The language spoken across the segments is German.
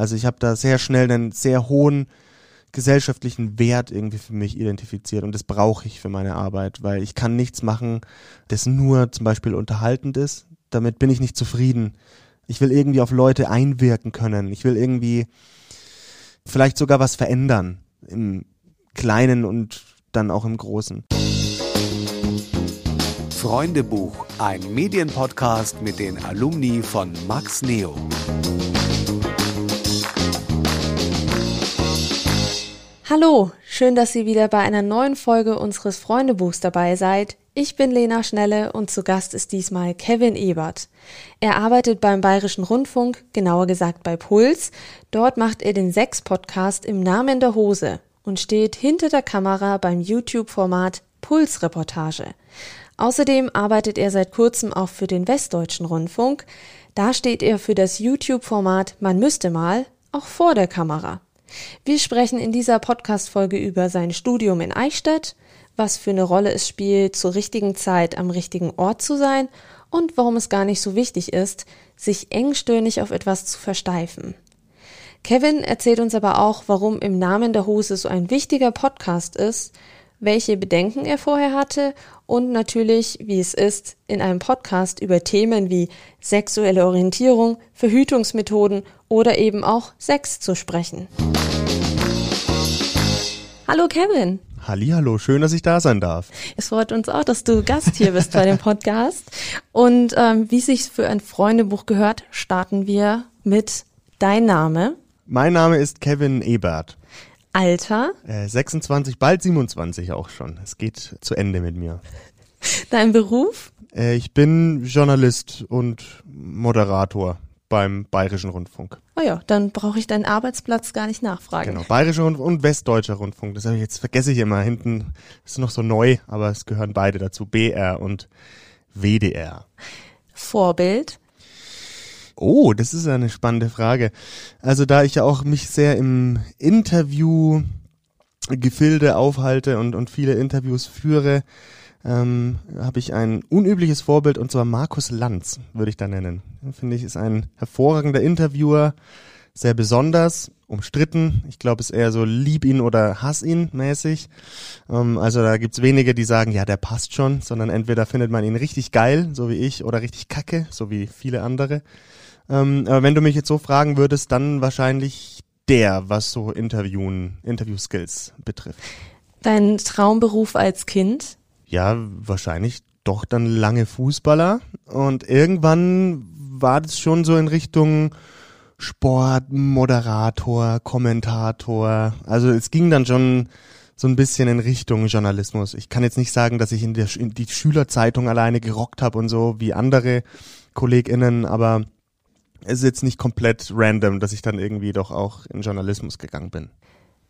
Also ich habe da sehr schnell einen sehr hohen gesellschaftlichen Wert irgendwie für mich identifiziert und das brauche ich für meine Arbeit, weil ich kann nichts machen, das nur zum Beispiel unterhaltend ist. Damit bin ich nicht zufrieden. Ich will irgendwie auf Leute einwirken können. Ich will irgendwie vielleicht sogar was verändern im Kleinen und dann auch im Großen. Freundebuch, ein Medienpodcast mit den Alumni von Max Neo. Hallo, schön, dass ihr wieder bei einer neuen Folge unseres Freundebuchs dabei seid. Ich bin Lena Schnelle und zu Gast ist diesmal Kevin Ebert. Er arbeitet beim Bayerischen Rundfunk, genauer gesagt bei Puls. Dort macht er den Sex-Podcast im Namen der Hose und steht hinter der Kamera beim YouTube-Format Puls-Reportage. Außerdem arbeitet er seit kurzem auch für den Westdeutschen Rundfunk. Da steht er für das YouTube-Format Man müsste mal auch vor der Kamera. Wir sprechen in dieser Podcast-Folge über sein Studium in Eichstätt, was für eine Rolle es spielt, zur richtigen Zeit am richtigen Ort zu sein und warum es gar nicht so wichtig ist, sich engstirnig auf etwas zu versteifen. Kevin erzählt uns aber auch, warum im Namen der Hose so ein wichtiger Podcast ist, welche Bedenken er vorher hatte und natürlich, wie es ist, in einem Podcast über Themen wie sexuelle Orientierung, Verhütungsmethoden oder eben auch Sex zu sprechen. Hallo Kevin. Hallo, schön, dass ich da sein darf. Es freut uns auch, dass du Gast hier bist bei dem Podcast. Und ähm, wie sich für ein Freundebuch gehört, starten wir mit Dein Name. Mein Name ist Kevin Ebert. Alter? Äh, 26, bald 27 auch schon. Es geht zu Ende mit mir. Dein Beruf? Äh, ich bin Journalist und Moderator beim Bayerischen Rundfunk. Oh ja, dann brauche ich deinen Arbeitsplatz gar nicht nachfragen. Genau, Bayerischer Rundfunk und Westdeutscher Rundfunk. Das habe ich jetzt vergesse ich immer. Hinten ist noch so neu, aber es gehören beide dazu. BR und WDR. Vorbild? Oh, das ist eine spannende Frage. Also da ich ja auch mich sehr im Interview Gefilde aufhalte und, und viele Interviews führe, ähm, habe ich ein unübliches Vorbild und zwar Markus Lanz, würde ich da nennen. Finde ich, ist ein hervorragender Interviewer, sehr besonders, umstritten. Ich glaube, es ist eher so lieb ihn oder hass ihn mäßig. Ähm, also da gibt's wenige, die sagen, ja, der passt schon, sondern entweder findet man ihn richtig geil, so wie ich, oder richtig kacke, so wie viele andere. Ähm, aber wenn du mich jetzt so fragen würdest, dann wahrscheinlich der, was so Interviewen, Interview-Skills betrifft. Dein Traumberuf als Kind? Ja, wahrscheinlich doch dann lange Fußballer. Und irgendwann war das schon so in Richtung Sport, Moderator, Kommentator. Also es ging dann schon so ein bisschen in Richtung Journalismus. Ich kann jetzt nicht sagen, dass ich in, der, in die Schülerzeitung alleine gerockt habe und so wie andere KollegInnen, aber es ist jetzt nicht komplett random, dass ich dann irgendwie doch auch in Journalismus gegangen bin.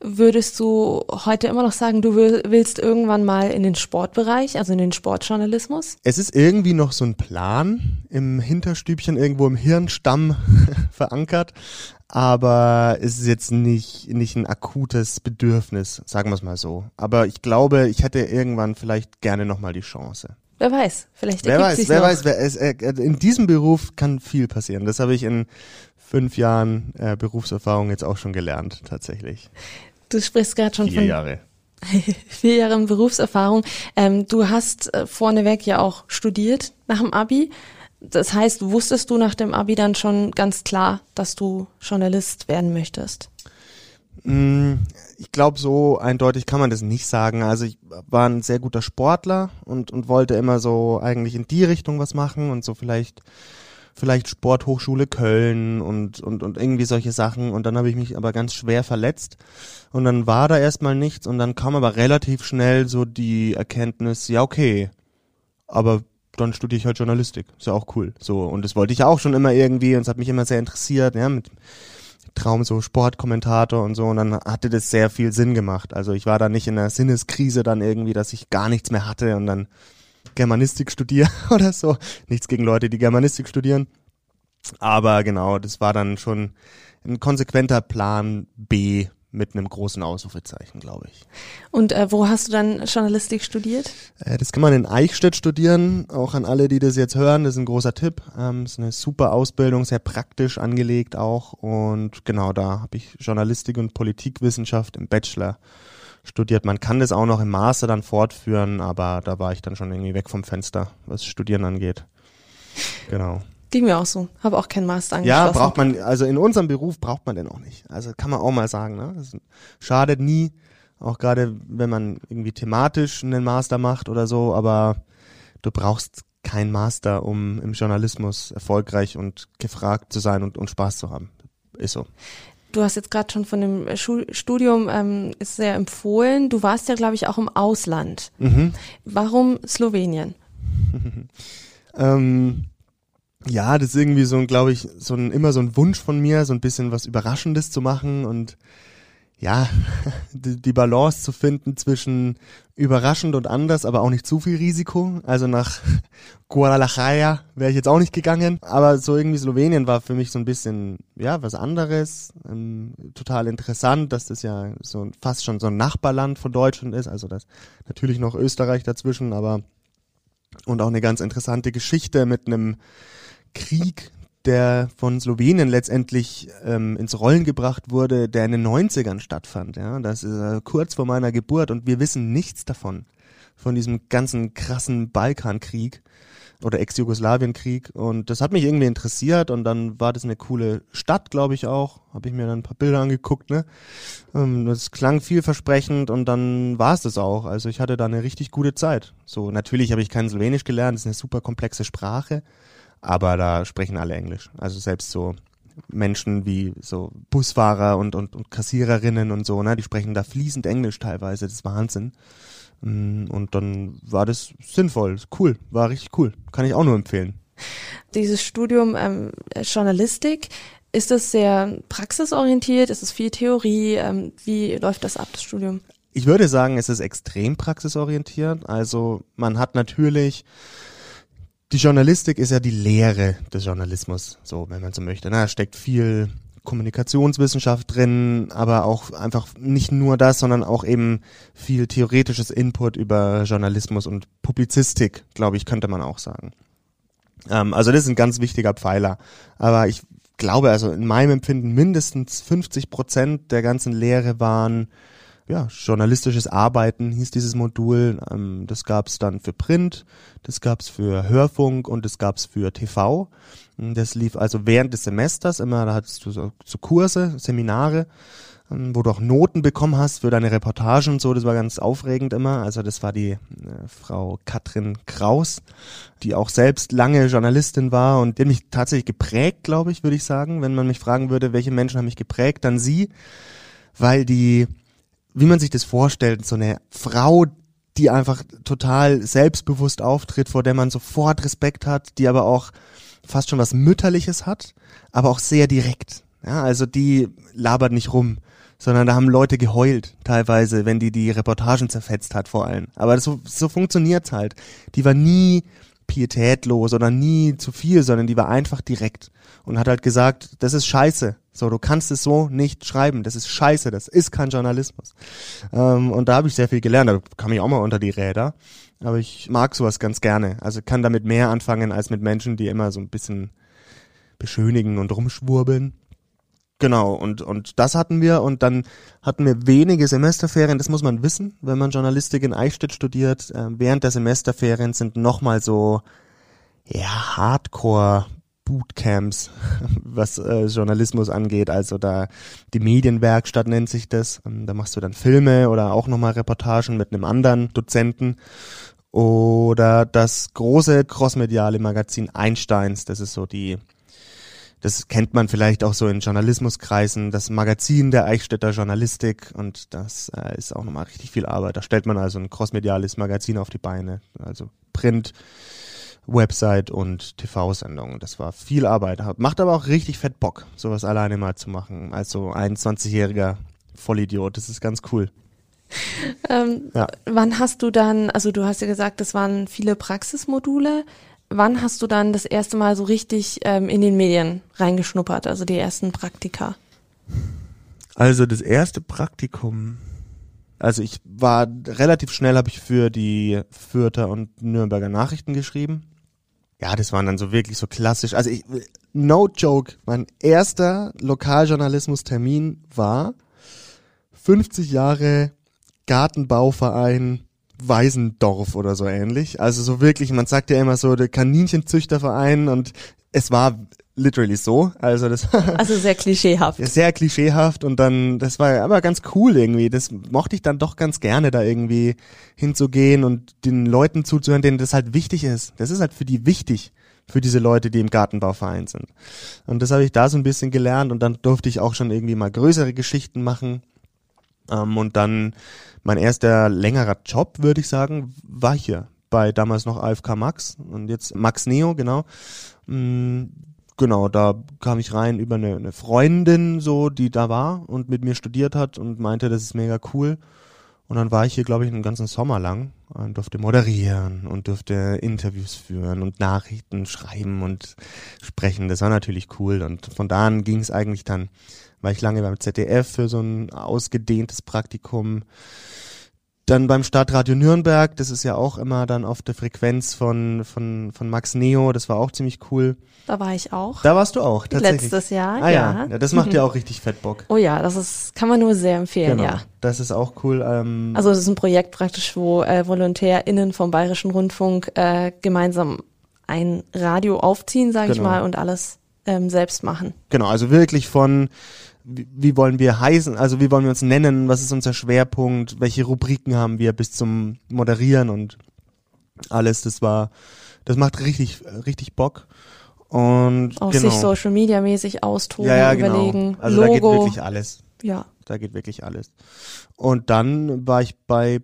Würdest du heute immer noch sagen, du willst irgendwann mal in den Sportbereich, also in den Sportjournalismus? Es ist irgendwie noch so ein Plan im Hinterstübchen, irgendwo im Hirnstamm verankert, aber es ist jetzt nicht, nicht ein akutes Bedürfnis, sagen wir es mal so. Aber ich glaube, ich hätte irgendwann vielleicht gerne nochmal die Chance. Wer weiß, vielleicht wer weiß, wer noch. weiß, wer es, äh, in diesem Beruf kann viel passieren. Das habe ich in fünf Jahren äh, Berufserfahrung jetzt auch schon gelernt, tatsächlich. Du sprichst gerade schon Vier von Jahre. vier Jahren Berufserfahrung. Ähm, du hast äh, vorneweg ja auch studiert nach dem Abi. Das heißt, wusstest du nach dem Abi dann schon ganz klar, dass du Journalist werden möchtest? Ich glaube, so eindeutig kann man das nicht sagen. Also ich war ein sehr guter Sportler und, und wollte immer so eigentlich in die Richtung was machen und so vielleicht vielleicht Sporthochschule Köln und, und, und irgendwie solche Sachen. Und dann habe ich mich aber ganz schwer verletzt. Und dann war da erstmal nichts und dann kam aber relativ schnell so die Erkenntnis, ja, okay, aber dann studiere ich halt Journalistik. Ist ja auch cool. So. Und das wollte ich auch schon immer irgendwie und es hat mich immer sehr interessiert, ja, mit Traum so Sportkommentator und so und dann hatte das sehr viel Sinn gemacht. Also ich war da nicht in einer Sinneskrise dann irgendwie, dass ich gar nichts mehr hatte und dann Germanistik studiere oder so. Nichts gegen Leute, die Germanistik studieren. Aber genau, das war dann schon ein konsequenter Plan B, mit einem großen Ausrufezeichen, glaube ich. Und äh, wo hast du dann Journalistik studiert? Äh, das kann man in Eichstätt studieren, auch an alle, die das jetzt hören, das ist ein großer Tipp. Ähm, ist eine super Ausbildung, sehr praktisch angelegt auch und genau da habe ich Journalistik und Politikwissenschaft im Bachelor studiert. Man kann das auch noch im Master dann fortführen, aber da war ich dann schon irgendwie weg vom Fenster, was Studieren angeht. Genau. Ging mir auch so. Habe auch keinen Master angeschlossen. Ja, braucht man, also in unserem Beruf braucht man den auch nicht. Also kann man auch mal sagen, ne? Das schadet nie, auch gerade wenn man irgendwie thematisch einen Master macht oder so, aber du brauchst kein Master, um im Journalismus erfolgreich und gefragt zu sein und, und Spaß zu haben. Ist so. Du hast jetzt gerade schon von dem Schul Studium ähm, ist sehr empfohlen. Du warst ja, glaube ich, auch im Ausland. Mhm. Warum Slowenien? ähm, ja, das ist irgendwie so, glaube ich, so ein, immer so ein Wunsch von mir, so ein bisschen was Überraschendes zu machen und ja, die, die Balance zu finden zwischen überraschend und anders, aber auch nicht zu viel Risiko. Also nach Guadalajara wäre ich jetzt auch nicht gegangen, aber so irgendwie Slowenien war für mich so ein bisschen, ja, was anderes, ähm, total interessant, dass das ja so fast schon so ein Nachbarland von Deutschland ist, also das natürlich noch Österreich dazwischen, aber und auch eine ganz interessante Geschichte mit einem Krieg, der von Slowenien letztendlich ähm, ins Rollen gebracht wurde, der in den 90ern stattfand. Ja, das ist äh, kurz vor meiner Geburt und wir wissen nichts davon, von diesem ganzen krassen Balkankrieg oder Ex-Jugoslawienkrieg und das hat mich irgendwie interessiert und dann war das eine coole Stadt, glaube ich auch, habe ich mir dann ein paar Bilder angeguckt, ne? Ähm, das klang vielversprechend und dann war es das auch. Also ich hatte da eine richtig gute Zeit. So natürlich habe ich kein Slowenisch gelernt, das ist eine super komplexe Sprache aber da sprechen alle Englisch. Also selbst so Menschen wie so Busfahrer und, und, und Kassiererinnen und so, ne, die sprechen da fließend Englisch teilweise, das ist Wahnsinn. Mm, und dann war das sinnvoll, cool, war richtig cool, kann ich auch nur empfehlen. Dieses Studium ähm, Journalistik, ist das sehr praxisorientiert? Ist es viel Theorie? Ähm, wie läuft das ab, das Studium? Ich würde sagen, es ist extrem praxisorientiert. Also man hat natürlich die Journalistik ist ja die Lehre des Journalismus, so wenn man so möchte. Da steckt viel Kommunikationswissenschaft drin, aber auch einfach nicht nur das, sondern auch eben viel theoretisches Input über Journalismus und Publizistik, glaube ich, könnte man auch sagen. Ähm, also das ist ein ganz wichtiger Pfeiler. Aber ich glaube, also in meinem Empfinden mindestens 50 Prozent der ganzen Lehre waren ja, journalistisches Arbeiten hieß dieses Modul. Ähm, das gab es dann für Print, das gab es für Hörfunk und das gab es für TV. Das lief also während des Semesters immer, da hattest du so, so Kurse, Seminare, ähm, wo du auch Noten bekommen hast für deine Reportagen und so. Das war ganz aufregend immer. Also das war die äh, Frau Katrin Kraus, die auch selbst lange Journalistin war und die hat mich tatsächlich geprägt, glaube ich, würde ich sagen. Wenn man mich fragen würde, welche Menschen haben mich geprägt, dann sie, weil die wie man sich das vorstellt, so eine Frau, die einfach total selbstbewusst auftritt, vor der man sofort Respekt hat, die aber auch fast schon was Mütterliches hat, aber auch sehr direkt. Ja, also die labert nicht rum, sondern da haben Leute geheult, teilweise, wenn die die Reportagen zerfetzt hat vor allem. Aber so, so funktioniert's halt. Die war nie pietätlos oder nie zu viel, sondern die war einfach direkt und hat halt gesagt, das ist scheiße. So, du kannst es so nicht schreiben. Das ist scheiße. Das ist kein Journalismus. Ähm, und da habe ich sehr viel gelernt. Da kam ich auch mal unter die Räder. Aber ich mag sowas ganz gerne. Also kann damit mehr anfangen als mit Menschen, die immer so ein bisschen beschönigen und rumschwurbeln. Genau, und, und das hatten wir und dann hatten wir wenige Semesterferien, das muss man wissen, wenn man Journalistik in Eichstätt studiert. Äh, während der Semesterferien sind nochmal so, ja, Hardcore Bootcamps, was äh, Journalismus angeht. Also da die Medienwerkstatt nennt sich das. Ähm, da machst du dann Filme oder auch nochmal Reportagen mit einem anderen Dozenten. Oder das große crossmediale Magazin Einsteins, das ist so die das kennt man vielleicht auch so in Journalismuskreisen, das Magazin der Eichstätter Journalistik und das äh, ist auch nochmal richtig viel Arbeit. Da stellt man also ein crossmediales Magazin auf die Beine, also Print, Website und TV-Sendungen. Das war viel Arbeit, macht aber auch richtig fett Bock, sowas alleine mal zu machen, als so ein 20-jähriger Vollidiot. Das ist ganz cool. Ähm, ja. Wann hast du dann, also du hast ja gesagt, das waren viele Praxismodule wann hast du dann das erste Mal so richtig ähm, in den Medien reingeschnuppert, also die ersten Praktika? Also das erste Praktikum, also ich war relativ schnell, habe ich für die Fürther und Nürnberger Nachrichten geschrieben. Ja, das waren dann so wirklich so klassisch. Also ich, no joke, mein erster Lokaljournalismus-Termin war 50 Jahre Gartenbauverein Weisendorf oder so ähnlich. Also so wirklich, man sagt ja immer so der Kaninchenzüchterverein und es war literally so. Also das Also sehr klischeehaft. sehr klischeehaft und dann, das war aber ganz cool irgendwie. Das mochte ich dann doch ganz gerne, da irgendwie hinzugehen und den Leuten zuzuhören, denen das halt wichtig ist. Das ist halt für die wichtig, für diese Leute, die im Gartenbauverein sind. Und das habe ich da so ein bisschen gelernt und dann durfte ich auch schon irgendwie mal größere Geschichten machen. Ähm, und dann mein erster längerer Job, würde ich sagen, war hier bei damals noch AFK Max und jetzt Max Neo, genau. Mm, Genau, da kam ich rein über eine, eine Freundin, so, die da war und mit mir studiert hat und meinte, das ist mega cool. Und dann war ich hier, glaube ich, einen ganzen Sommer lang und durfte moderieren und durfte Interviews führen und Nachrichten schreiben und sprechen. Das war natürlich cool. Und von da an ging es eigentlich dann, war ich lange beim ZDF für so ein ausgedehntes Praktikum. Dann beim Stadtradio Nürnberg, das ist ja auch immer dann auf der Frequenz von, von, von Max Neo, das war auch ziemlich cool. Da war ich auch. Da warst du auch, tatsächlich. Letztes Jahr, ah, ja. ja. Das macht ja auch richtig fett Bock. Oh ja, das ist, kann man nur sehr empfehlen, Genau. ja. Das ist auch cool. Ähm, Also das ist ein Projekt praktisch, wo äh, VolontärInnen vom Bayerischen Rundfunk äh, gemeinsam ein Radio aufziehen, sage ich Genau. mal, und alles ähm, selbst machen. Genau, also wirklich von wie, wie wollen wir heißen, also wie wollen wir uns nennen, was ist unser Schwerpunkt, welche Rubriken haben wir bis zum Moderieren und alles, das war, das macht richtig, richtig Bock. Und Auch genau. sich Social Media mäßig austoben, ja, ja, genau. überlegen, Also da geht Logo. wirklich alles. ja. Da geht wirklich alles. Und dann war ich bei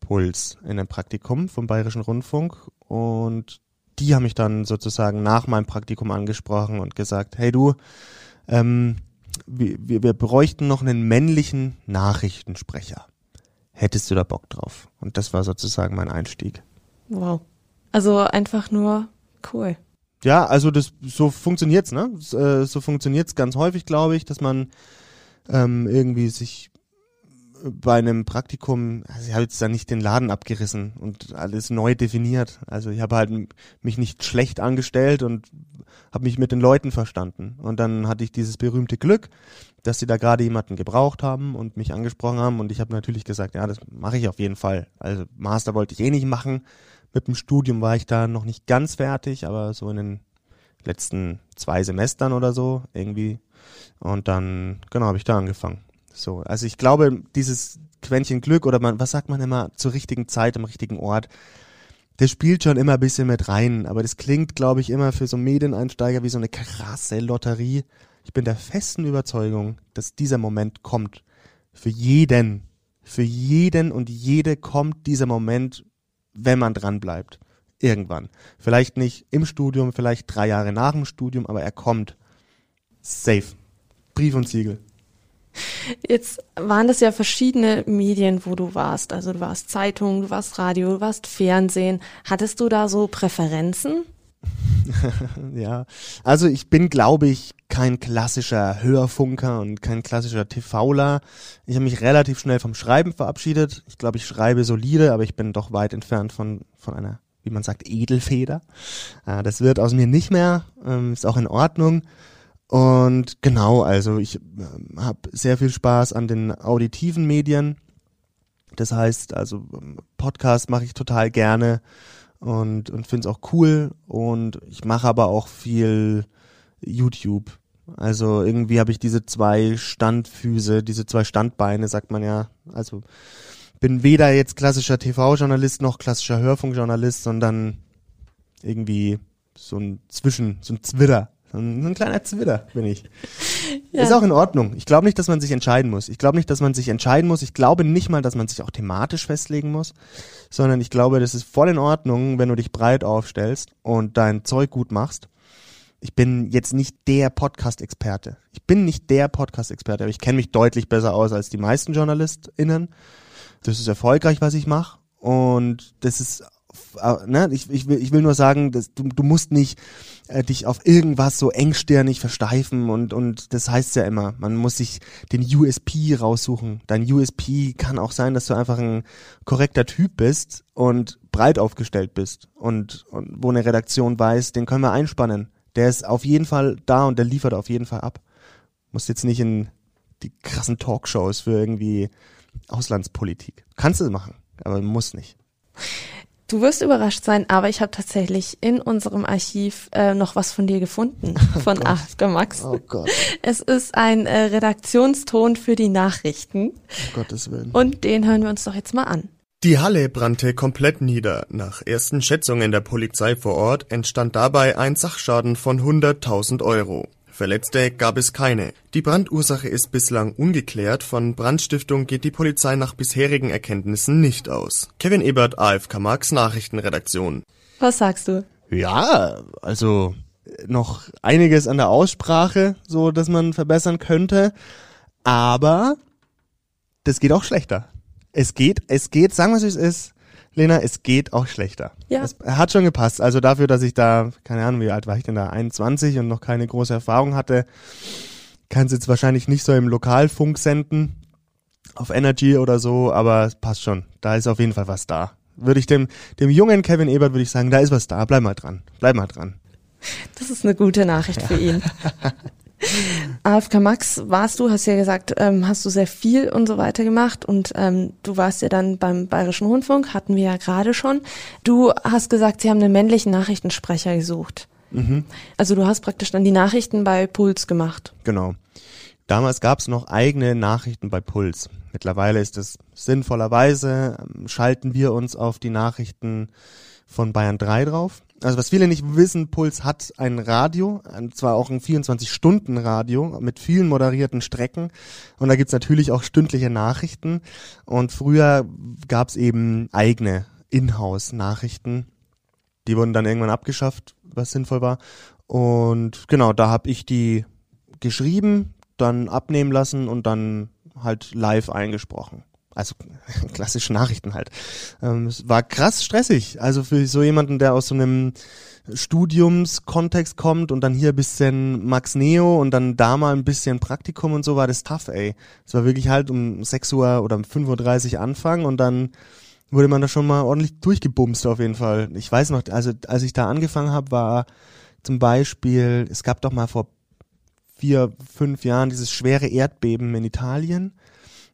Puls in einem Praktikum vom Bayerischen Rundfunk und die haben mich dann sozusagen nach meinem Praktikum angesprochen und gesagt, hey du, ähm, wir, wir, wir bräuchten noch einen männlichen Nachrichtensprecher. Hättest du da Bock drauf? Und das war sozusagen mein Einstieg. Wow. Also einfach nur cool. Ja, also das so funktioniert's, ne? Äh, So funktioniert's ganz häufig, glaube ich, dass man ähm, irgendwie sich bei einem Praktikum, also ich habe jetzt da nicht den Laden abgerissen und alles neu definiert. Also ich habe halt mich nicht schlecht angestellt und habe mich mit den Leuten verstanden. Und dann hatte ich dieses berühmte Glück, dass sie da gerade jemanden gebraucht haben und mich angesprochen haben. Und ich habe natürlich gesagt, ja, das mache ich auf jeden Fall. Also Master wollte ich eh nicht machen. Mit dem Studium war ich da noch nicht ganz fertig, aber so in den letzten zwei Semestern oder so irgendwie. Und dann, genau, habe ich da angefangen. So, also ich glaube, dieses Quäntchen Glück oder man, was sagt man immer, zur richtigen Zeit am richtigen Ort, das spielt schon immer ein bisschen mit rein, aber das klingt, glaube ich, immer für so Medieneinsteiger wie so eine krasse Lotterie. Ich bin der festen Überzeugung, dass dieser Moment kommt. Für jeden, für jeden und jede kommt dieser Moment, wenn man dran bleibt. Irgendwann. Vielleicht nicht im Studium, vielleicht drei Jahre nach dem Studium, aber er kommt. Safe. Brief und Siegel. Jetzt waren das ja verschiedene Medien, wo du warst. Also du warst Zeitung, du warst Radio, du warst Fernsehen. Hattest du da so Präferenzen? Ja, also ich bin, glaube ich, kein klassischer Hörfunker und kein klassischer TVler. Ich habe mich relativ schnell vom Schreiben verabschiedet. Ich glaube, ich schreibe solide, aber ich bin doch weit entfernt von, von einer, wie man sagt, Edelfeder. Äh, das wird aus mir nicht mehr, ähm, ist auch in Ordnung. Und genau, also ich ähm, habe sehr viel Spaß an den auditiven Medien. Das heißt, also ähm, Podcast mache ich total gerne und, und finde es auch cool. Und ich mache aber auch viel YouTube. Also irgendwie habe ich diese zwei Standfüße, diese zwei Standbeine, sagt man ja. Also bin weder jetzt klassischer TV-Journalist noch klassischer Hörfunkjournalist, sondern irgendwie so ein Zwischen, so ein Zwitter. So ein, so ein kleiner Zwitter bin ich. Ja. Ist auch in Ordnung. Ich glaube nicht, dass man sich entscheiden muss. Ich glaube nicht, dass man sich entscheiden muss. Ich glaube nicht mal, dass man sich auch thematisch festlegen muss, sondern ich glaube, das ist voll in Ordnung, wenn du dich breit aufstellst und dein Zeug gut machst. Ich bin jetzt nicht der Podcast-Experte. Ich bin nicht der Podcast-Experte, aber ich kenne mich deutlich besser aus als die meisten JournalistInnen. Das ist erfolgreich, was ich mache. Und das ist ne, ich, ich, will, ich will nur sagen, dass du, du musst nicht äh, dich auf irgendwas so engstirnig versteifen und, und das heißt ja immer, man muss sich den USP raussuchen. Dein USP kann auch sein, dass du einfach ein korrekter Typ bist und breit aufgestellt bist und, und wo eine Redaktion weiß, den können wir einspannen. Der ist auf jeden Fall da und der liefert auf jeden Fall ab. Muss jetzt nicht in die krassen Talkshows für irgendwie Auslandspolitik. Kannst du machen, aber muss nicht. Du wirst überrascht sein, aber ich habe tatsächlich in unserem Archiv äh, noch was von dir gefunden, oh von oh AFK Max. Oh Gott. Es ist ein äh, Redaktionston für die Nachrichten. Um Gottes Willen. Und den hören wir uns doch jetzt mal an. Die Halle brannte komplett nieder. Nach ersten Schätzungen der Polizei vor Ort entstand dabei ein Sachschaden von 100.000 Euro. Verletzte gab es keine. Die Brandursache ist bislang ungeklärt. Von Brandstiftung geht die Polizei nach bisherigen Erkenntnissen nicht aus. Kevin Ebert, AFK Max Nachrichtenredaktion. Was sagst du? Ja, also noch einiges an der Aussprache, so dass man verbessern könnte. Aber das geht auch schlechter. Es geht, es geht, sagen wir es wie es ist, Lena, es geht auch schlechter. Ja. Es hat schon gepasst. Also dafür, dass ich da, keine Ahnung, wie alt war ich denn da, 21 und noch keine große Erfahrung hatte, kann es jetzt wahrscheinlich nicht so im Lokalfunk senden, auf Energy oder so, aber es passt schon. Da ist auf jeden Fall was da. Würde ich dem, dem jungen Kevin Ebert würde ich sagen, da ist was da, bleib mal dran, bleib mal dran. Das ist eine gute Nachricht ja. für ihn. AFK Max warst du, hast ja gesagt, ähm, hast du sehr viel und so weiter gemacht und ähm, du warst ja dann beim Bayerischen Rundfunk, hatten wir ja gerade schon. Du hast gesagt, sie haben einen männlichen Nachrichtensprecher gesucht. Mhm. Also du hast praktisch dann die Nachrichten bei Puls gemacht. Genau. Damals gab es noch eigene Nachrichten bei Puls. Mittlerweile ist es sinnvollerweise, ähm, schalten wir uns auf die Nachrichten von Bayern 3 drauf also was viele nicht wissen, Puls hat ein Radio, und zwar auch ein 24-Stunden-Radio mit vielen moderierten Strecken. Und da gibt's natürlich auch stündliche Nachrichten. Und früher gab's eben eigene Inhouse-Nachrichten. Die wurden dann irgendwann abgeschafft, was sinnvoll war. Und genau, da habe ich die geschrieben, dann abnehmen lassen und dann halt live eingesprochen also klassische Nachrichten halt. Ähm, es war krass stressig. Also für so jemanden, der aus so einem Studiumskontext kommt und dann hier ein bisschen Max Neo und dann da mal ein bisschen Praktikum und so war das tough, ey. Es war wirklich halt um 6 Uhr oder um 5.30 Uhr anfangen und dann wurde man da schon mal ordentlich durchgebumst auf jeden Fall. Ich weiß noch, also als ich da angefangen habe, war zum Beispiel, es gab doch mal vor vier, fünf Jahren dieses schwere Erdbeben in Italien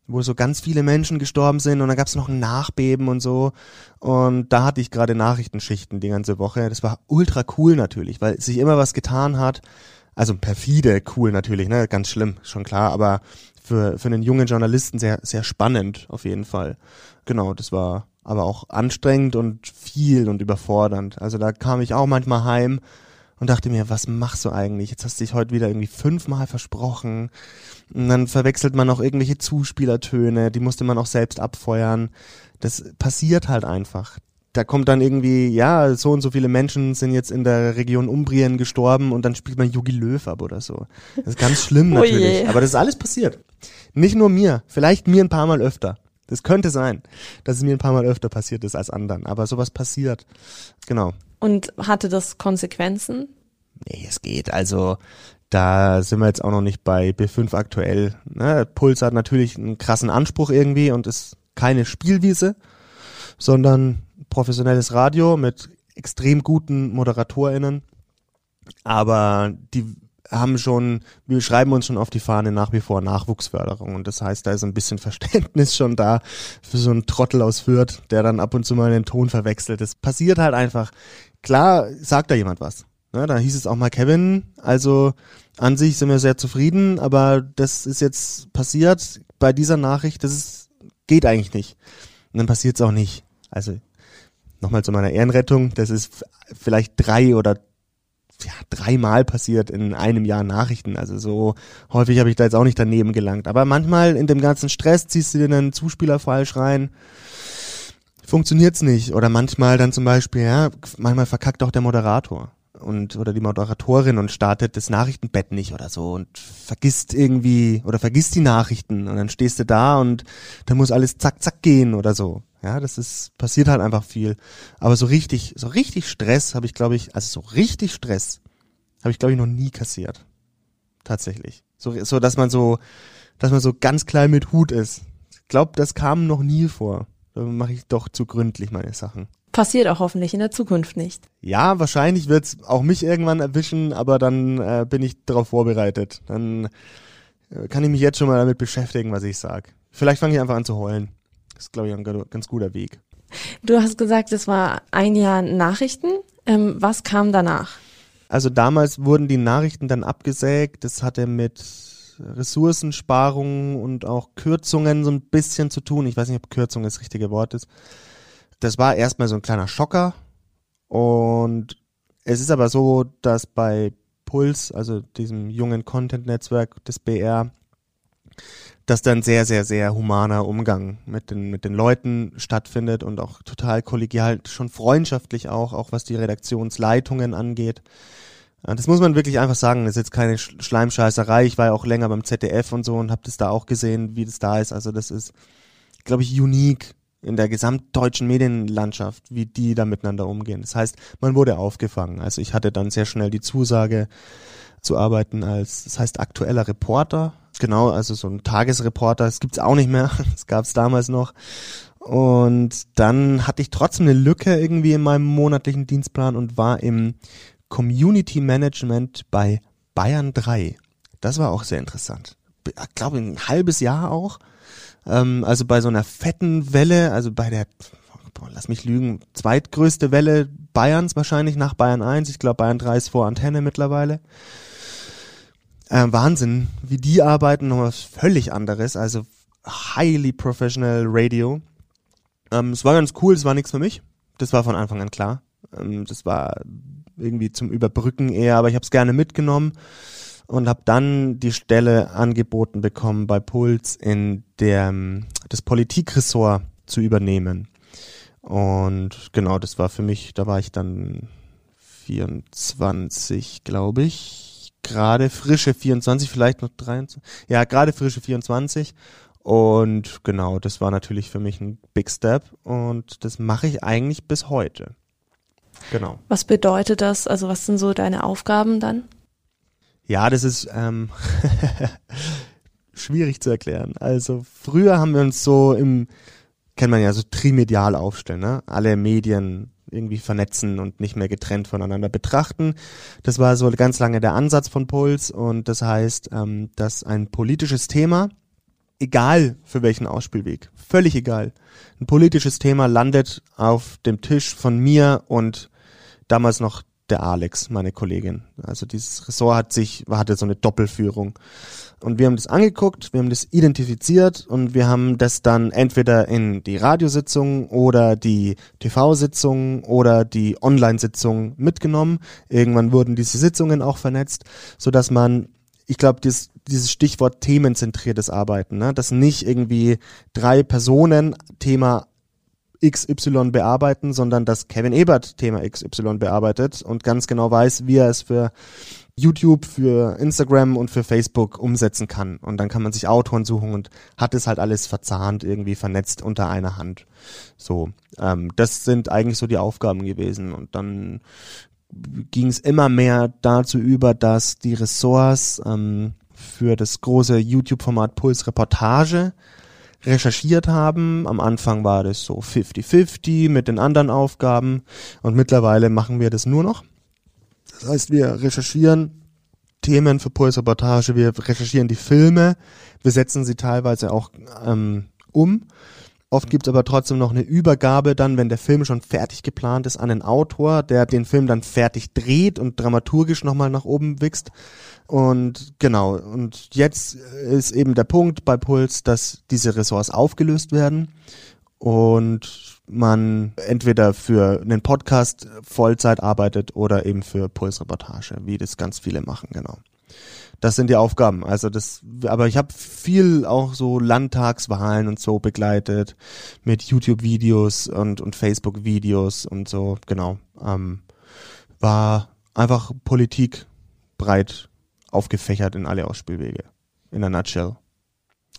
wo so ganz viele Menschen gestorben sind und dann gab es noch ein Nachbeben und so. Und da hatte ich gerade Nachrichtenschichten die ganze Woche. Das war ultra cool natürlich, weil sich immer was getan hat. Also perfide cool natürlich, ne? Ganz schlimm, schon klar, aber für, für einen jungen Journalisten sehr, sehr spannend auf jeden Fall. Genau, das war aber auch anstrengend und viel und überfordernd. Also da kam ich auch manchmal heim und dachte mir, was machst du eigentlich? Jetzt hast du dich heute wieder irgendwie fünfmal versprochen. Und dann verwechselt man noch irgendwelche Zuspielertöne, die musste man auch selbst abfeuern. Das passiert halt einfach. Da kommt dann irgendwie, ja, so und so viele Menschen sind jetzt in der Region Umbrien gestorben und dann spielt man Yogi Löw ab oder so. Das ist ganz schlimm natürlich. Oh aber das ist alles passiert. Nicht nur mir, vielleicht mir ein paar Mal öfter. Das könnte sein, dass es mir ein paar Mal öfter passiert ist als anderen. Aber sowas passiert. Genau. Und hatte das Konsequenzen? Nee, es geht. Also da sind wir jetzt auch noch nicht bei B5 aktuell. Ne? Puls hat natürlich einen krassen Anspruch irgendwie und ist keine Spielwiese, sondern professionelles Radio mit extrem guten ModeratorInnen. Aber die haben schon, wir schreiben uns schon auf die Fahne nach wie vor Nachwuchsförderung. Und das heißt, da ist ein bisschen Verständnis schon da für so einen Trottel aus Fürth, der dann ab und zu mal den Ton verwechselt. Das passiert halt einfach. Klar sagt da jemand was. Ne, da hieß es auch mal Kevin. Also an sich sind wir sehr zufrieden, aber das ist jetzt passiert bei dieser Nachricht, das ist, geht eigentlich nicht. Und dann passiert es auch nicht. Also nochmal zu meiner Ehrenrettung, das ist vielleicht drei oder ja, dreimal passiert in einem Jahr Nachrichten. Also so häufig habe ich da jetzt auch nicht daneben gelangt. Aber manchmal in dem ganzen Stress ziehst du dir einen Zuspieler falsch rein. Funktioniert's nicht. Oder manchmal dann zum Beispiel, ja, manchmal verkackt auch der Moderator. Und oder die Moderatorin und startet das Nachrichtenbett nicht oder so und vergisst irgendwie oder vergisst die Nachrichten und dann stehst du da und dann muss alles zack zack gehen oder so. Ja, das ist passiert halt einfach viel. Aber so richtig, so richtig Stress habe ich, glaube ich, also so richtig Stress habe ich, glaube ich, noch nie kassiert. Tatsächlich. So, so, dass man so, dass man so ganz klein mit Hut ist. Ich glaube, das kam noch nie vor. Da mache ich doch zu gründlich meine Sachen. Passiert auch hoffentlich in der Zukunft nicht. Ja, wahrscheinlich wird's auch mich irgendwann erwischen, aber dann äh, bin ich darauf vorbereitet. Dann äh, kann ich mich jetzt schon mal damit beschäftigen, was ich sag. Vielleicht fange ich einfach an zu heulen. Das ist, glaube ich, ein ganz guter Weg. Du hast gesagt, es war ein Jahr Nachrichten. Ähm, was kam danach? Also damals wurden die Nachrichten dann abgesägt. Das hatte mit Ressourcensparungen und auch Kürzungen so ein bisschen zu tun. Ich weiß nicht, ob Kürzung das richtige Wort ist. Das war erstmal so ein kleiner Schocker. Und es ist aber so, dass bei Puls, also diesem jungen Content-Netzwerk des BR, dass dann sehr, sehr, sehr humaner Umgang mit den, mit den Leuten stattfindet und auch total kollegial, schon freundschaftlich auch, auch was die Redaktionsleitungen angeht. Das muss man wirklich einfach sagen, das ist jetzt keine Schleimscheißerei. Ich war ja auch länger beim ZDF und so und habe das da auch gesehen, wie das da ist. Also das ist, glaube ich, unique in der gesamtdeutschen Medienlandschaft, wie die da miteinander umgehen. Das heißt, man wurde aufgefangen. Also ich hatte dann sehr schnell die Zusage zu arbeiten als, das heißt, aktueller Reporter. Genau, also so ein Tagesreporter, das gibt's auch nicht mehr. Das gab's damals noch. Und dann hatte ich trotzdem eine Lücke irgendwie in meinem monatlichen Dienstplan und war im Community Management bei Bayern 3. Das war auch sehr interessant. Ich glaube, ein halbes Jahr auch. Ähm, also bei so einer fetten Welle, also bei der, boah, lass mich lügen, zweitgrößte Welle Bayerns wahrscheinlich nach Bayern 1. Ich glaube, Bayern 3 ist vor Antenne mittlerweile. Äh, Wahnsinn, wie die arbeiten, noch was völlig anderes. Also highly professional Radio. Ähm, es war ganz cool, es war nichts für mich. Das war von Anfang an klar. Ähm, das war irgendwie zum Überbrücken eher, aber ich habe es gerne mitgenommen und habe dann die Stelle angeboten bekommen bei Puls in der das Politikressort zu übernehmen. Und genau, das war für mich, da war ich dann 24, glaube ich, gerade frische 24, vielleicht noch 23, ja, gerade frische 24. Und genau, das war natürlich für mich ein Big Step und das mache ich eigentlich bis heute. Genau. Was bedeutet das? Also was sind so deine Aufgaben dann? Ja, das ist ähm, schwierig zu erklären. Also früher haben wir uns so im, kennt man ja so trimedial aufstellen, ne? Alle Medien irgendwie vernetzen und nicht mehr getrennt voneinander betrachten. Das war so ganz lange der Ansatz von Puls und das heißt, ähm, dass ein politisches Thema, egal für welchen Ausspielweg, völlig egal, ein politisches Thema landet auf dem Tisch von mir und damals noch der Alex, meine Kollegin. Also dieses Ressort hat sich, hatte so eine Doppelführung. Und wir haben das angeguckt, wir haben das identifiziert und wir haben das dann entweder in die Radiositzung oder die TV-Sitzung oder die Online-Sitzung mitgenommen. Irgendwann wurden diese Sitzungen auch vernetzt, so dass man ich glaube, dieses, dieses Stichwort themenzentriertes Arbeiten, ne? dass nicht irgendwie drei Personen Thema XY bearbeiten, sondern dass Kevin Ebert Thema XY bearbeitet und ganz genau weiß, wie er es für YouTube, für Instagram und für Facebook umsetzen kann. Und dann kann man sich Autoren suchen und hat es halt alles verzahnt, irgendwie vernetzt unter einer Hand. So, ähm, das sind eigentlich so die Aufgaben gewesen. Und dann ging es immer mehr dazu über, dass die Ressorts ähm, für das große YouTube-Format Puls Reportage recherchiert haben. Am Anfang war das so 50-50 mit den anderen Aufgaben und mittlerweile machen wir das nur noch. Das heißt, wir recherchieren Themen für Pulsreportage, wir recherchieren die Filme, wir setzen sie teilweise auch ähm, um. Oft gibt es aber trotzdem noch eine Übergabe dann, wenn der Film schon fertig geplant ist, an den Autor, der den Film dann fertig dreht und dramaturgisch nochmal nach oben wächst. Und genau, und jetzt ist eben der Punkt bei Puls, dass diese Ressorts aufgelöst werden und man entweder für einen Podcast Vollzeit arbeitet oder eben für Pulsreportage, wie das ganz viele machen, genau. Das sind die Aufgaben. Also das, aber ich habe viel auch so Landtagswahlen und so begleitet mit YouTube-Videos und, und Facebook-Videos und so, genau. Ähm, war einfach Politik breit aufgefächert in alle Ausspielwege. In der Nutshell.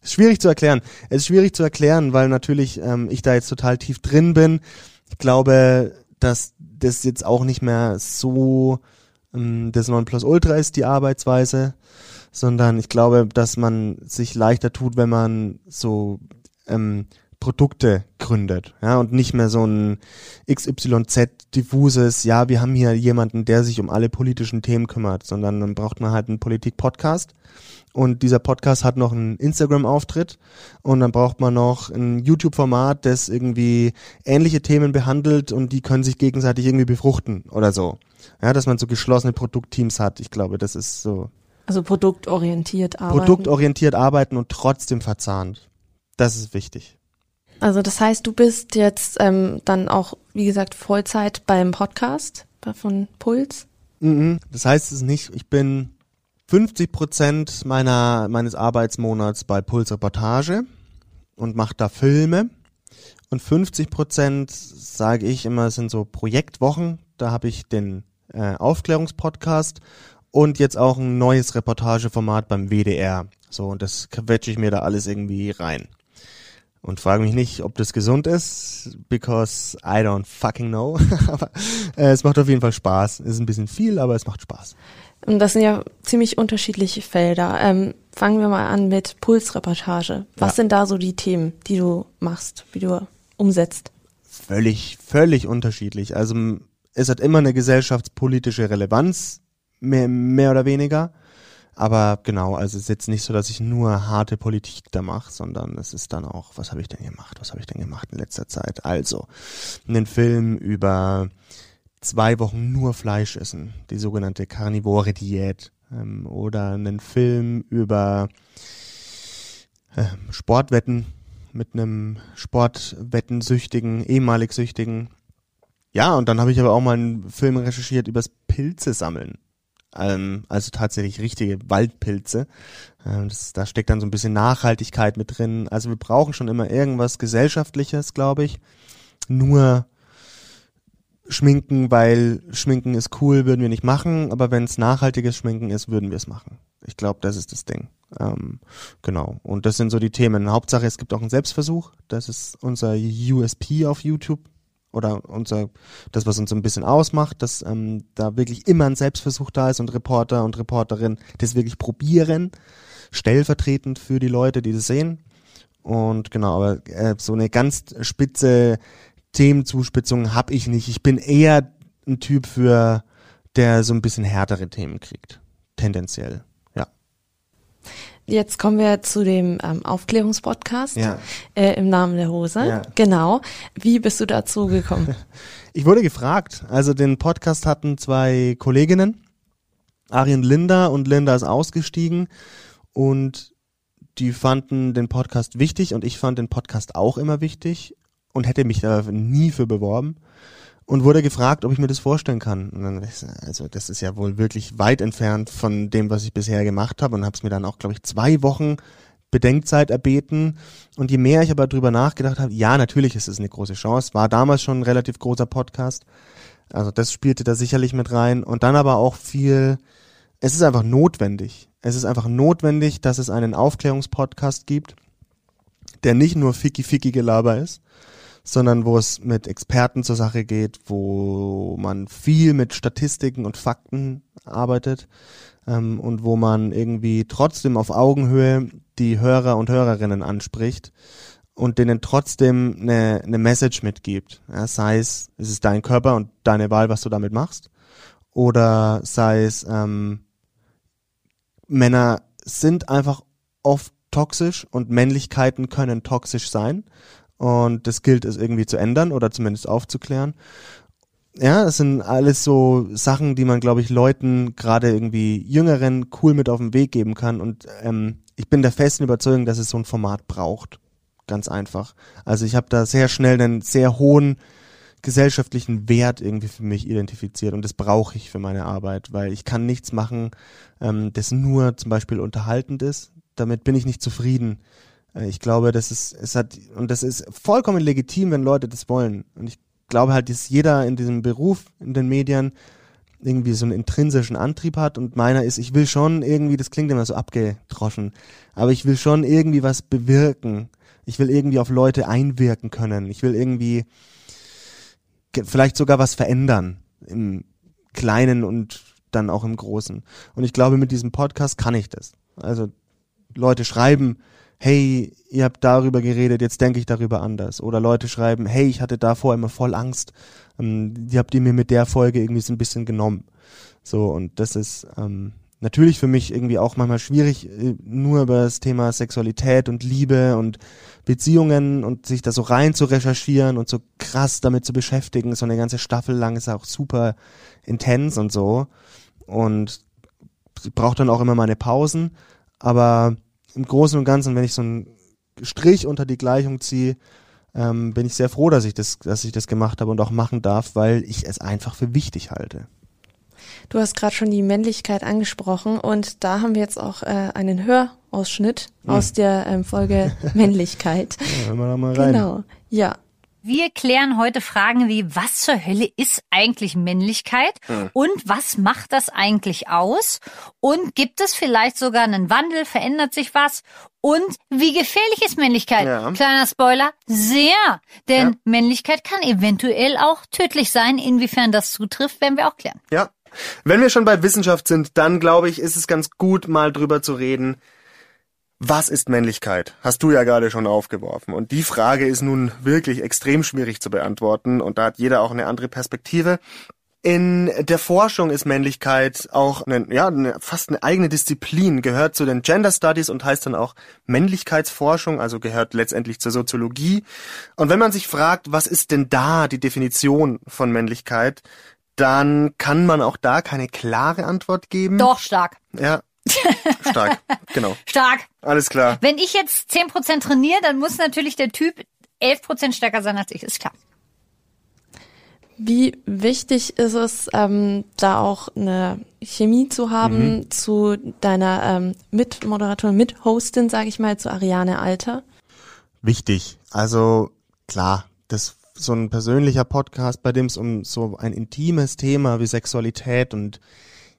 Ist schwierig zu erklären. Es ist schwierig zu erklären, weil natürlich ähm, ich da jetzt total tief drin bin. Ich glaube, dass das jetzt auch nicht mehr so das Nonplusultra ist, die Arbeitsweise, sondern ich glaube, dass man sich leichter tut, wenn man so ähm, Produkte gründet, ja, und nicht mehr so ein XYZ diffuses, ja, wir haben hier jemanden, der sich um alle politischen Themen kümmert, sondern dann braucht man halt einen Politik-Podcast und dieser Podcast hat noch einen Instagram-Auftritt und dann braucht man noch ein YouTube-Format, das irgendwie ähnliche Themen behandelt und die können sich gegenseitig irgendwie befruchten oder so. Ja, dass man so geschlossene Produktteams hat. Ich glaube, das ist so. Also produktorientiert arbeiten. Produktorientiert arbeiten und trotzdem verzahnt. Das ist wichtig. Also das heißt, du bist jetzt ähm, dann auch, wie gesagt, Vollzeit beim Podcast von Puls? Mhm. Das heißt es nicht, ich bin 50 Prozent meiner, meines Arbeitsmonats bei Puls Reportage und mache da Filme. Und 50 Prozent, sage ich immer, sind so Projektwochen. Da habe ich den äh, Aufklärungspodcast und jetzt auch ein neues Reportageformat beim WDR. So, und das quetsche ich mir da alles irgendwie rein. Und frage mich nicht, ob das gesund ist, because I don't fucking know. aber äh, es macht auf jeden Fall Spaß. Es ist ein bisschen viel, aber es macht Spaß. Und das sind ja ziemlich unterschiedliche Felder. Ähm, fangen wir mal an mit Pulsreportage. Was ja. sind da so die Themen, die du machst, wie du umsetzt? Völlig, völlig unterschiedlich. Also es hat immer eine gesellschaftspolitische Relevanz, mehr, mehr oder weniger. Aber genau, also es ist jetzt nicht so, dass ich nur harte Politik da mache, sondern es ist dann auch, was habe ich denn gemacht? Was habe ich denn gemacht in letzter Zeit? Also, einen Film über zwei Wochen nur Fleisch essen, die sogenannte Karnivore Diät, ähm, oder einen Film über äh, Sportwetten mit einem Sportwettensüchtigen, ehemalig Süchtigen. Ja, und dann habe ich aber auch mal einen Film recherchiert übers Pilze sammeln. Ähm, also tatsächlich richtige Waldpilze. Ähm, das, da steckt dann so ein bisschen Nachhaltigkeit mit drin. Also wir brauchen schon immer irgendwas Gesellschaftliches, glaube ich. Nur Schminken, weil Schminken ist cool, würden wir nicht machen, aber wenn es nachhaltiges Schminken ist, würden wir es machen. Ich glaube, das ist das Ding. Ähm, genau. Und das sind so die Themen. Hauptsache, es gibt auch einen Selbstversuch. Das ist unser USP auf YouTube oder unser das, was uns so ein bisschen ausmacht, dass ähm, da wirklich immer ein Selbstversuch da ist und Reporter und Reporterin das wirklich probieren, stellvertretend für die Leute, die das sehen. Und genau, aber äh, so eine ganz spitze Themenzuspitzung habe ich nicht. Ich bin eher ein Typ für, der so ein bisschen härtere Themen kriegt. Tendenziell, ja. Jetzt kommen wir zu dem ähm, Aufklärungspodcast ja. äh, im Namen der Hose. Ja. Genau. Wie bist du dazu gekommen? ich wurde gefragt. Also den Podcast hatten zwei Kolleginnen, Arjen Linda und Linda ist ausgestiegen und die fanden den Podcast wichtig und ich fand den Podcast auch immer wichtig und hätte mich da nie für beworben und wurde gefragt, ob ich mir das vorstellen kann. Und dann, also das ist ja wohl wirklich weit entfernt von dem, was ich bisher gemacht habe und habe es mir dann auch, glaube ich, zwei Wochen Bedenkzeit erbeten. Und je mehr ich aber drüber nachgedacht habe, ja, natürlich ist es eine große Chance. War damals schon ein relativ großer Podcast. Also das spielte da sicherlich mit rein. Und dann aber auch viel, es ist einfach notwendig. Es ist einfach notwendig, dass es einen Aufklärungspodcast gibt, der nicht nur Ficky-Ficky-Gelaber ist, sondern wo es mit Experten zur Sache geht, wo man viel mit Statistiken und Fakten arbeitet ähm, und wo man irgendwie trotzdem auf Augenhöhe die Hörer und Hörerinnen anspricht und denen trotzdem eine, eine Message mitgibt. Ja, sei es, es ist dein Körper und deine Wahl, was du damit machst, oder sei es, ähm, Männer sind einfach oft toxisch und Männlichkeiten können toxisch sein und das gilt es irgendwie zu ändern oder zumindest aufzuklären. Ja, das sind alles so Sachen, die man, glaube ich, Leuten, gerade irgendwie Jüngeren, cool mit auf den Weg geben kann. Und ähm, ich bin der festen Überzeugung, dass es so ein Format braucht. Ganz einfach. Also ich habe da sehr schnell einen sehr hohen gesellschaftlichen Wert irgendwie für mich identifiziert und das brauche ich für meine Arbeit, weil ich kann nichts machen, ähm, das nur zum Beispiel unterhaltend ist. Damit bin ich nicht zufrieden. Ich glaube, das ist, es hat, und das ist vollkommen legitim, wenn Leute das wollen. Und ich glaube halt, dass jeder in diesem Beruf, in den Medien, irgendwie so einen intrinsischen Antrieb hat und meiner ist, ich will schon irgendwie, das klingt immer so abgedroschen, aber ich will schon irgendwie was bewirken. Ich will irgendwie auf Leute einwirken können. Ich will irgendwie vielleicht sogar was verändern im Kleinen und dann auch im Großen. Und ich glaube, mit diesem Podcast kann ich das. Also Leute schreiben, hey, ihr habt darüber geredet, jetzt denke ich darüber anders. Oder Leute schreiben, hey, ich hatte davor immer voll Angst, ähm, die habt ihr mir mit der Folge irgendwie so ein bisschen genommen. So, und das ist ähm, natürlich für mich irgendwie auch manchmal schwierig, äh, nur über das Thema Sexualität und Liebe und Beziehungen und sich da so rein zu recherchieren und so krass damit zu beschäftigen. So eine ganze Staffel lang ist auch super intens und so. Und braucht dann auch immer meine Pausen. Aber im Großen und Ganzen, wenn ich so einen Strich unter die Gleichung ziehe, ähm, bin ich sehr froh, dass ich das, dass ich das gemacht habe und auch machen darf, weil ich es einfach für wichtig halte. Du hast gerade schon die Männlichkeit angesprochen und da haben wir jetzt auch äh, einen Hörausschnitt hm. aus der ähm, Folge Männlichkeit. Ja, wir da mal rein. Genau, ja. Wir klären heute Fragen wie, was zur Hölle ist eigentlich Männlichkeit mhm. und was macht das eigentlich aus? Und gibt es vielleicht sogar einen Wandel? Verändert sich was? Und wie gefährlich ist Männlichkeit? Ja. Kleiner Spoiler, sehr. Denn ja. Männlichkeit kann eventuell auch tödlich sein. Inwiefern das zutrifft, werden wir auch klären. Ja. Wenn wir schon bei Wissenschaft sind, dann glaube ich, ist es ganz gut, mal drüber zu reden, was ist Männlichkeit? Hast du ja gerade schon aufgeworfen. Und die Frage ist nun wirklich extrem schwierig zu beantworten und da hat jeder auch eine andere Perspektive. In der Forschung ist Männlichkeit auch eine, ja, eine, fast eine eigene Disziplin, gehört zu den Gender Studies und heißt dann auch Männlichkeitsforschung, also gehört letztendlich zur Soziologie. Und wenn man sich fragt, was ist denn da die Definition von Männlichkeit, dann kann man auch da keine klare Antwort geben. Doch, stark. Ja, Stark, genau. Stark. Alles klar. Wenn ich jetzt 10% trainiere, dann muss natürlich der Typ 11% stärker sein als ich, ist klar. Wie wichtig ist es, ähm, da auch eine Chemie zu haben mhm. zu deiner ähm, Mitmoderatorin, Mithostin, sage ich mal, zu Ariane Alter? Wichtig. Also klar, das so ein persönlicher Podcast, bei dem es um so ein intimes Thema wie Sexualität und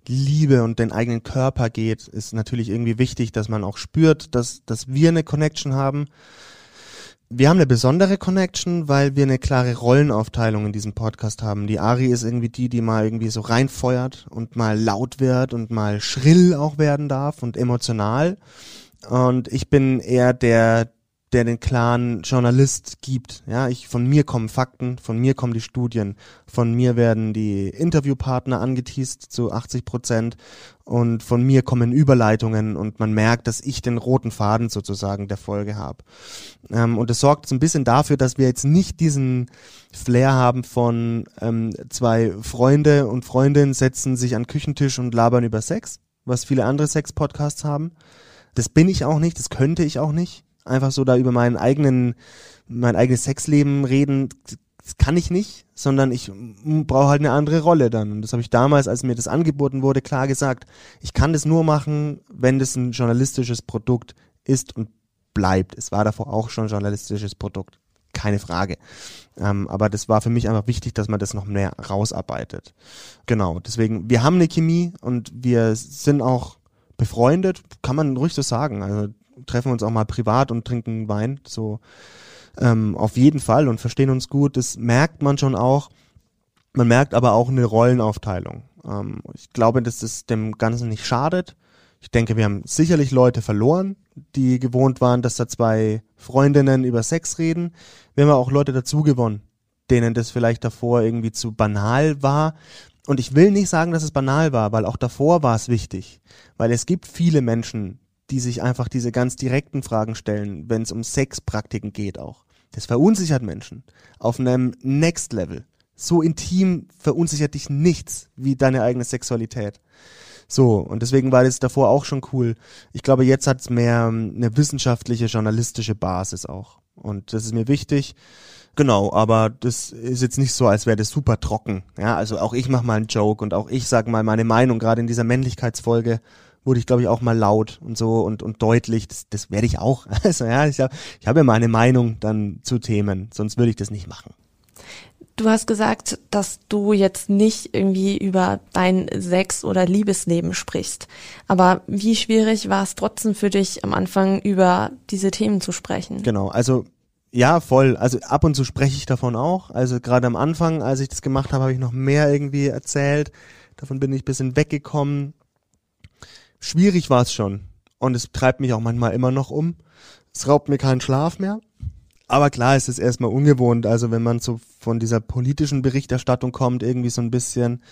Liebe und den eigenen Körper geht, ist natürlich irgendwie wichtig, dass man auch spürt, dass, dass wir eine Connection haben. Wir haben eine besondere Connection, weil wir eine klare Rollenaufteilung in diesem Podcast haben. Die Ari ist irgendwie die, die mal irgendwie so reinfeuert und mal laut wird und mal schrill auch werden darf und emotional. Und ich bin eher der, der den klaren Journalist gibt. Ja, ich, von mir kommen Fakten, von mir kommen die Studien, von mir werden die Interviewpartner angeteased zu 80 Prozent und von mir kommen Überleitungen und man merkt, dass ich den roten Faden sozusagen der Folge habe. Ähm, und es sorgt so ein bisschen dafür, dass wir jetzt nicht diesen Flair haben von ähm, zwei Freunde und Freundinnen setzen sich an Küchentisch und labern über Sex, was viele andere Sex-Podcasts haben. Das bin ich auch nicht, das könnte ich auch nicht einfach so da über meinen eigenen, mein eigenes Sexleben reden, das kann ich nicht, sondern ich brauche halt eine andere Rolle dann. Und das habe ich damals, als mir das angeboten wurde, klar gesagt. Ich kann das nur machen, wenn das ein journalistisches Produkt ist und bleibt. Es war davor auch schon ein journalistisches Produkt. Keine Frage. Ähm, aber das war für mich einfach wichtig, dass man das noch mehr rausarbeitet. Genau. Deswegen, wir haben eine Chemie und wir sind auch befreundet, kann man ruhig so sagen. Also treffen uns auch mal privat und trinken Wein, so ähm, auf jeden Fall und verstehen uns gut. Das merkt man schon auch. Man merkt aber auch eine Rollenaufteilung. Ähm, ich glaube, dass das dem Ganzen nicht schadet. Ich denke, wir haben sicherlich Leute verloren, die gewohnt waren, dass da zwei Freundinnen über Sex reden. Wir haben auch Leute dazu gewonnen, denen das vielleicht davor irgendwie zu banal war. Und ich will nicht sagen, dass es banal war, weil auch davor war es wichtig. Weil es gibt viele Menschen, die sich einfach diese ganz direkten Fragen stellen, wenn es um Sexpraktiken geht auch. Das verunsichert Menschen auf einem Next Level. So intim verunsichert dich nichts wie deine eigene Sexualität. So, und deswegen war das davor auch schon cool. Ich glaube, jetzt hat es mehr ähm, eine wissenschaftliche, journalistische Basis auch. Und das ist mir wichtig. Genau, aber das ist jetzt nicht so, als wäre das super trocken. Ja, also auch ich mache mal einen Joke und auch ich sage mal meine Meinung, gerade in dieser Männlichkeitsfolge wurde ich, glaube ich, auch mal laut und so und, und deutlich. Das, das werde ich auch. Also ja, ich habe ich hab ja meine Meinung dann zu Themen, sonst würde ich das nicht machen. Du hast gesagt, dass du jetzt nicht irgendwie über dein Sex- oder Liebesleben sprichst. Aber wie schwierig war es trotzdem für dich am Anfang über diese Themen zu sprechen? Genau, also ja, voll. Also ab und zu spreche ich davon auch. Also gerade am Anfang, als ich das gemacht habe, habe ich noch mehr irgendwie erzählt. Davon bin ich ein bisschen weggekommen. Schwierig war es schon. Und es treibt mich auch manchmal immer noch um. Es raubt mir keinen Schlaf mehr. Aber klar, es ist erstmal ungewohnt. Also wenn man so von dieser politischen Berichterstattung kommt, irgendwie so ein bisschen,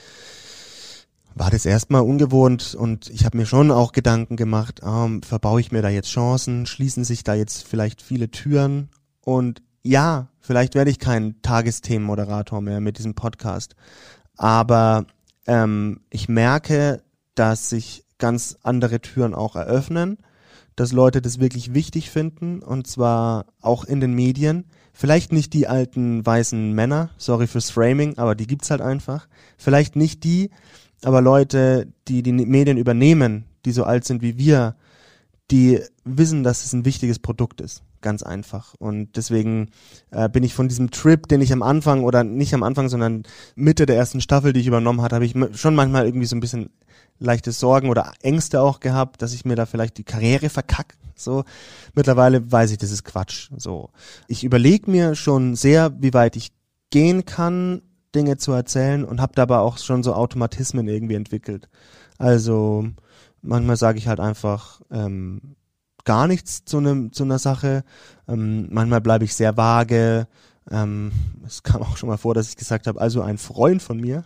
war das erstmal ungewohnt und ich habe mir schon auch Gedanken gemacht, ähm, verbaue ich mir da jetzt Chancen, schließen sich da jetzt vielleicht viele Türen und ja, vielleicht werde ich kein Tagesthemenmoderator mehr mit diesem Podcast, aber ähm, ich merke, dass sich ganz andere Türen auch eröffnen dass Leute das wirklich wichtig finden und zwar auch in den Medien. Vielleicht nicht die alten weißen Männer, sorry fürs Framing, aber die gibt's halt einfach. Vielleicht nicht die, aber Leute, die die Medien übernehmen, die so alt sind wie wir, die wissen, dass es ein wichtiges Produkt ist. Ganz einfach. Und deswegen äh, bin ich von diesem Trip, den ich am Anfang oder nicht am Anfang, sondern Mitte der ersten Staffel, die ich übernommen hatte, habe ich schon manchmal irgendwie so ein bisschen leichte Sorgen oder Ängste auch gehabt, dass ich mir da vielleicht die Karriere verkack. So mittlerweile weiß ich, das ist Quatsch. So ich überlege mir schon sehr, wie weit ich gehen kann, Dinge zu erzählen und habe dabei auch schon so Automatismen irgendwie entwickelt. Also manchmal sage ich halt einfach ähm, gar nichts zu einem zu einer Sache. Ähm, manchmal bleibe ich sehr vage. Ähm, es kam auch schon mal vor, dass ich gesagt habe, also ein Freund von mir.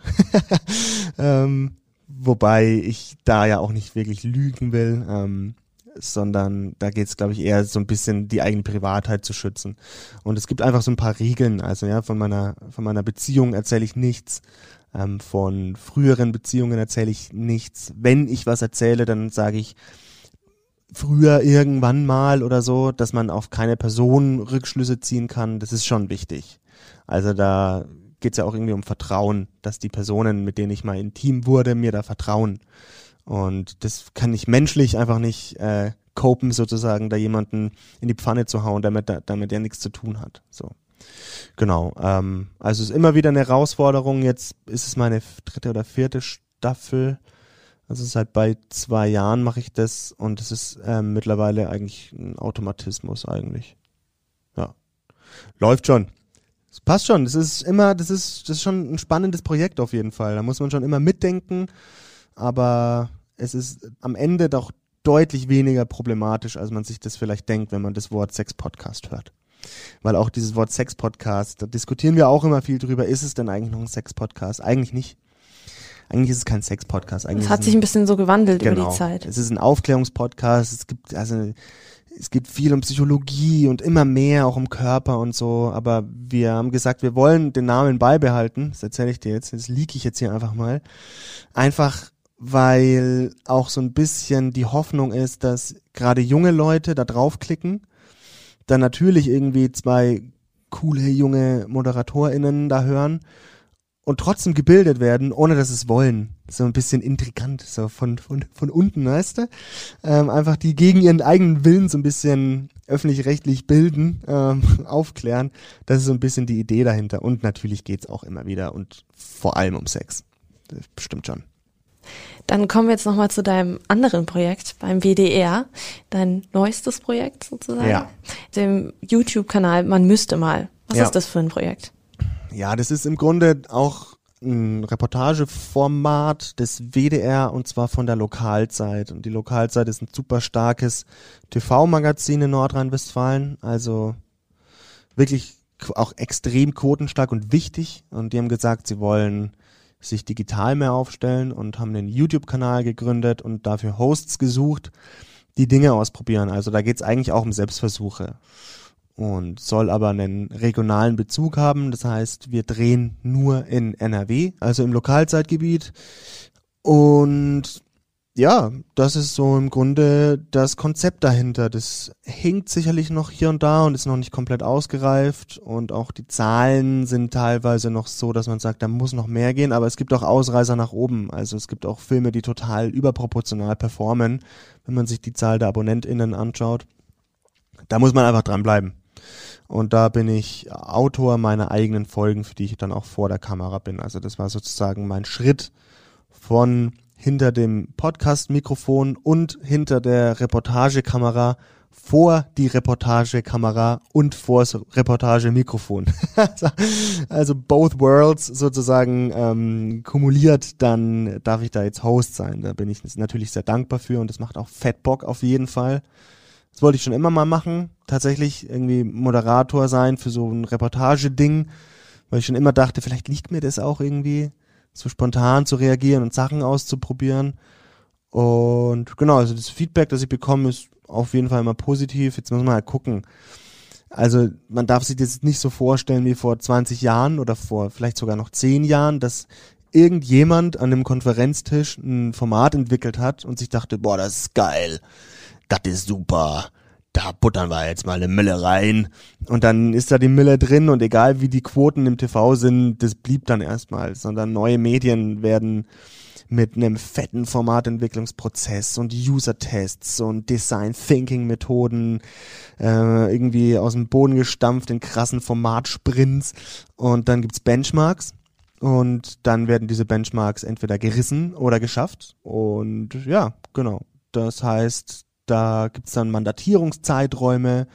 ähm, Wobei ich da ja auch nicht wirklich lügen will, ähm, sondern da geht es, glaube ich, eher so ein bisschen die eigene Privatheit zu schützen. Und es gibt einfach so ein paar Regeln. Also ja, von meiner, von meiner Beziehung erzähle ich nichts. Ähm, von früheren Beziehungen erzähle ich nichts. Wenn ich was erzähle, dann sage ich früher irgendwann mal oder so, dass man auf keine Person Rückschlüsse ziehen kann. Das ist schon wichtig. Also da geht es ja auch irgendwie um Vertrauen, dass die Personen, mit denen ich mal intim wurde, mir da vertrauen. Und das kann ich menschlich einfach nicht äh, copen, sozusagen, da jemanden in die Pfanne zu hauen, damit, damit er nichts zu tun hat. So. Genau. Ähm, also es ist immer wieder eine Herausforderung. Jetzt ist es meine dritte oder vierte Staffel. Also seit bei zwei Jahren mache ich das und es ist ähm, mittlerweile eigentlich ein Automatismus eigentlich. Ja. Läuft schon. Es passt schon. Das ist immer, das ist, das ist schon ein spannendes Projekt auf jeden Fall. Da muss man schon immer mitdenken. Aber es ist am Ende doch deutlich weniger problematisch, als man sich das vielleicht denkt, wenn man das Wort Sex-Podcast hört. Weil auch dieses Wort Sex-Podcast, da diskutieren wir auch immer viel drüber. Ist es denn eigentlich noch ein Sex-Podcast? Eigentlich nicht. Eigentlich ist es kein Sex-Podcast. Es hat sich ein bisschen so gewandelt genau, über die genau. Zeit. Es ist ein Aufklärungspodcast. Es gibt, also, es geht viel um Psychologie und immer mehr auch um Körper und so, aber wir haben gesagt, wir wollen den Namen beibehalten. Das erzähle ich dir jetzt, das liege ich jetzt hier einfach mal. Einfach weil auch so ein bisschen die Hoffnung ist, dass gerade junge Leute da draufklicken, dann natürlich irgendwie zwei coole junge ModeratorInnen da hören und trotzdem gebildet werden, ohne dass es wollen. So ein bisschen intrigant, so von, von, von unten, weißt du? Ähm, einfach die gegen ihren eigenen Willen so ein bisschen öffentlich-rechtlich bilden, ähm, aufklären. Das ist so ein bisschen die Idee dahinter. Und natürlich geht's auch immer wieder und vor allem um Sex. Das bestimmt schon. Dann kommen wir jetzt nochmal zu deinem anderen Projekt beim WDR, dein neuestes Projekt sozusagen. Ja. Dem YouTube-Kanal Man müsste mal. Was ja. ist das für ein Projekt? Ja, das ist im Grunde auch ein Reportageformat des WDR und zwar von der Lokalzeit. Und die Lokalzeit ist ein super starkes TV-Magazin in Nordrhein-Westfalen. Also wirklich auch extrem quotenstark und wichtig. Und die haben gesagt, sie wollen sich digital mehr aufstellen und haben einen YouTube-Kanal gegründet und dafür Hosts gesucht, die Dinge ausprobieren. Also da geht's eigentlich auch um Selbstversuche und soll aber einen regionalen Bezug haben. Das heißt, wir drehen nur in NRW, also im Lokalzeitgebiet. Und ja, das ist so im Grunde das Konzept dahinter. Das hinkt sicherlich noch hier und da und ist noch nicht komplett ausgereift. Und auch die Zahlen sind teilweise noch so, dass man sagt, da muss noch mehr gehen. Aber es gibt auch Ausreißer nach oben. Also es gibt auch Filme, die total überproportional performen, wenn man sich die Zahl der AbonnentInnen anschaut. Da muss man einfach dranbleiben. Und da bin ich Autor meiner eigenen Folgen, für die ich dann auch vor der Kamera bin. Also das war sozusagen mein Schritt von hinter dem Podcast-Mikrofon und hinter der Reportagekamera vor die Reportagekamera und vor das Reportagemikrofon. also both worlds sozusagen ähm, kumuliert, dann darf ich da jetzt Host sein. Da bin ich natürlich sehr dankbar für und das macht auch Fett Bock auf jeden Fall. Das wollte ich schon immer mal machen, tatsächlich irgendwie Moderator sein für so ein Reportageding, weil ich schon immer dachte, vielleicht liegt mir das auch irgendwie, so spontan zu reagieren und Sachen auszuprobieren. Und genau, also das Feedback, das ich bekomme, ist auf jeden Fall immer positiv. Jetzt muss man halt gucken. Also man darf sich das nicht so vorstellen wie vor 20 Jahren oder vor vielleicht sogar noch 10 Jahren, dass irgendjemand an einem Konferenztisch ein Format entwickelt hat und sich dachte, boah, das ist geil, das ist super, da buttern wir jetzt mal eine Mille rein. Und dann ist da die Mille drin und egal wie die Quoten im TV sind, das blieb dann erstmal, sondern neue Medien werden mit einem fetten Formatentwicklungsprozess und User-Tests und Design-Thinking-Methoden äh, irgendwie aus dem Boden gestampft in krassen Formatsprints. Und dann gibt's Benchmarks und dann werden diese Benchmarks entweder gerissen oder geschafft. Und ja, genau. Das heißt, da gibt's dann Mandatierungszeiträume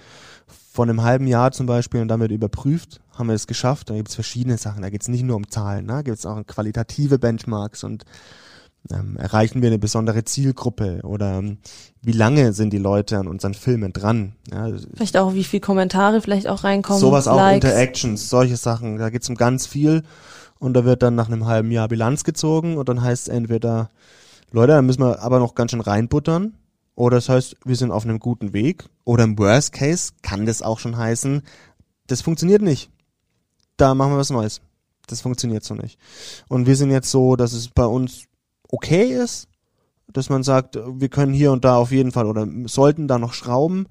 von einem halben Jahr zum Beispiel und damit überprüft, haben wir es geschafft. Da gibt's verschiedene Sachen. Da geht's nicht nur um Zahlen, ne? da gibt's auch qualitative Benchmarks und ähm, erreichen wir eine besondere Zielgruppe oder ähm, wie lange sind die Leute an unseren Filmen dran? Ja, vielleicht auch, wie viel Kommentare vielleicht auch reinkommen. Sowas auch, Likes. Interactions, solche Sachen. Da geht's um ganz viel und da wird dann nach einem halben Jahr Bilanz gezogen und dann heißt es entweder, Leute, da müssen wir aber noch ganz schön reinbuttern oder das heißt, wir sind auf einem guten Weg oder im Worst Case kann das auch schon heißen, das funktioniert nicht. Da machen wir was Neues. Das funktioniert so nicht. Und wir sind jetzt so, dass es bei uns okay ist, dass man sagt, wir können hier und da auf jeden Fall oder sollten da noch schrauben,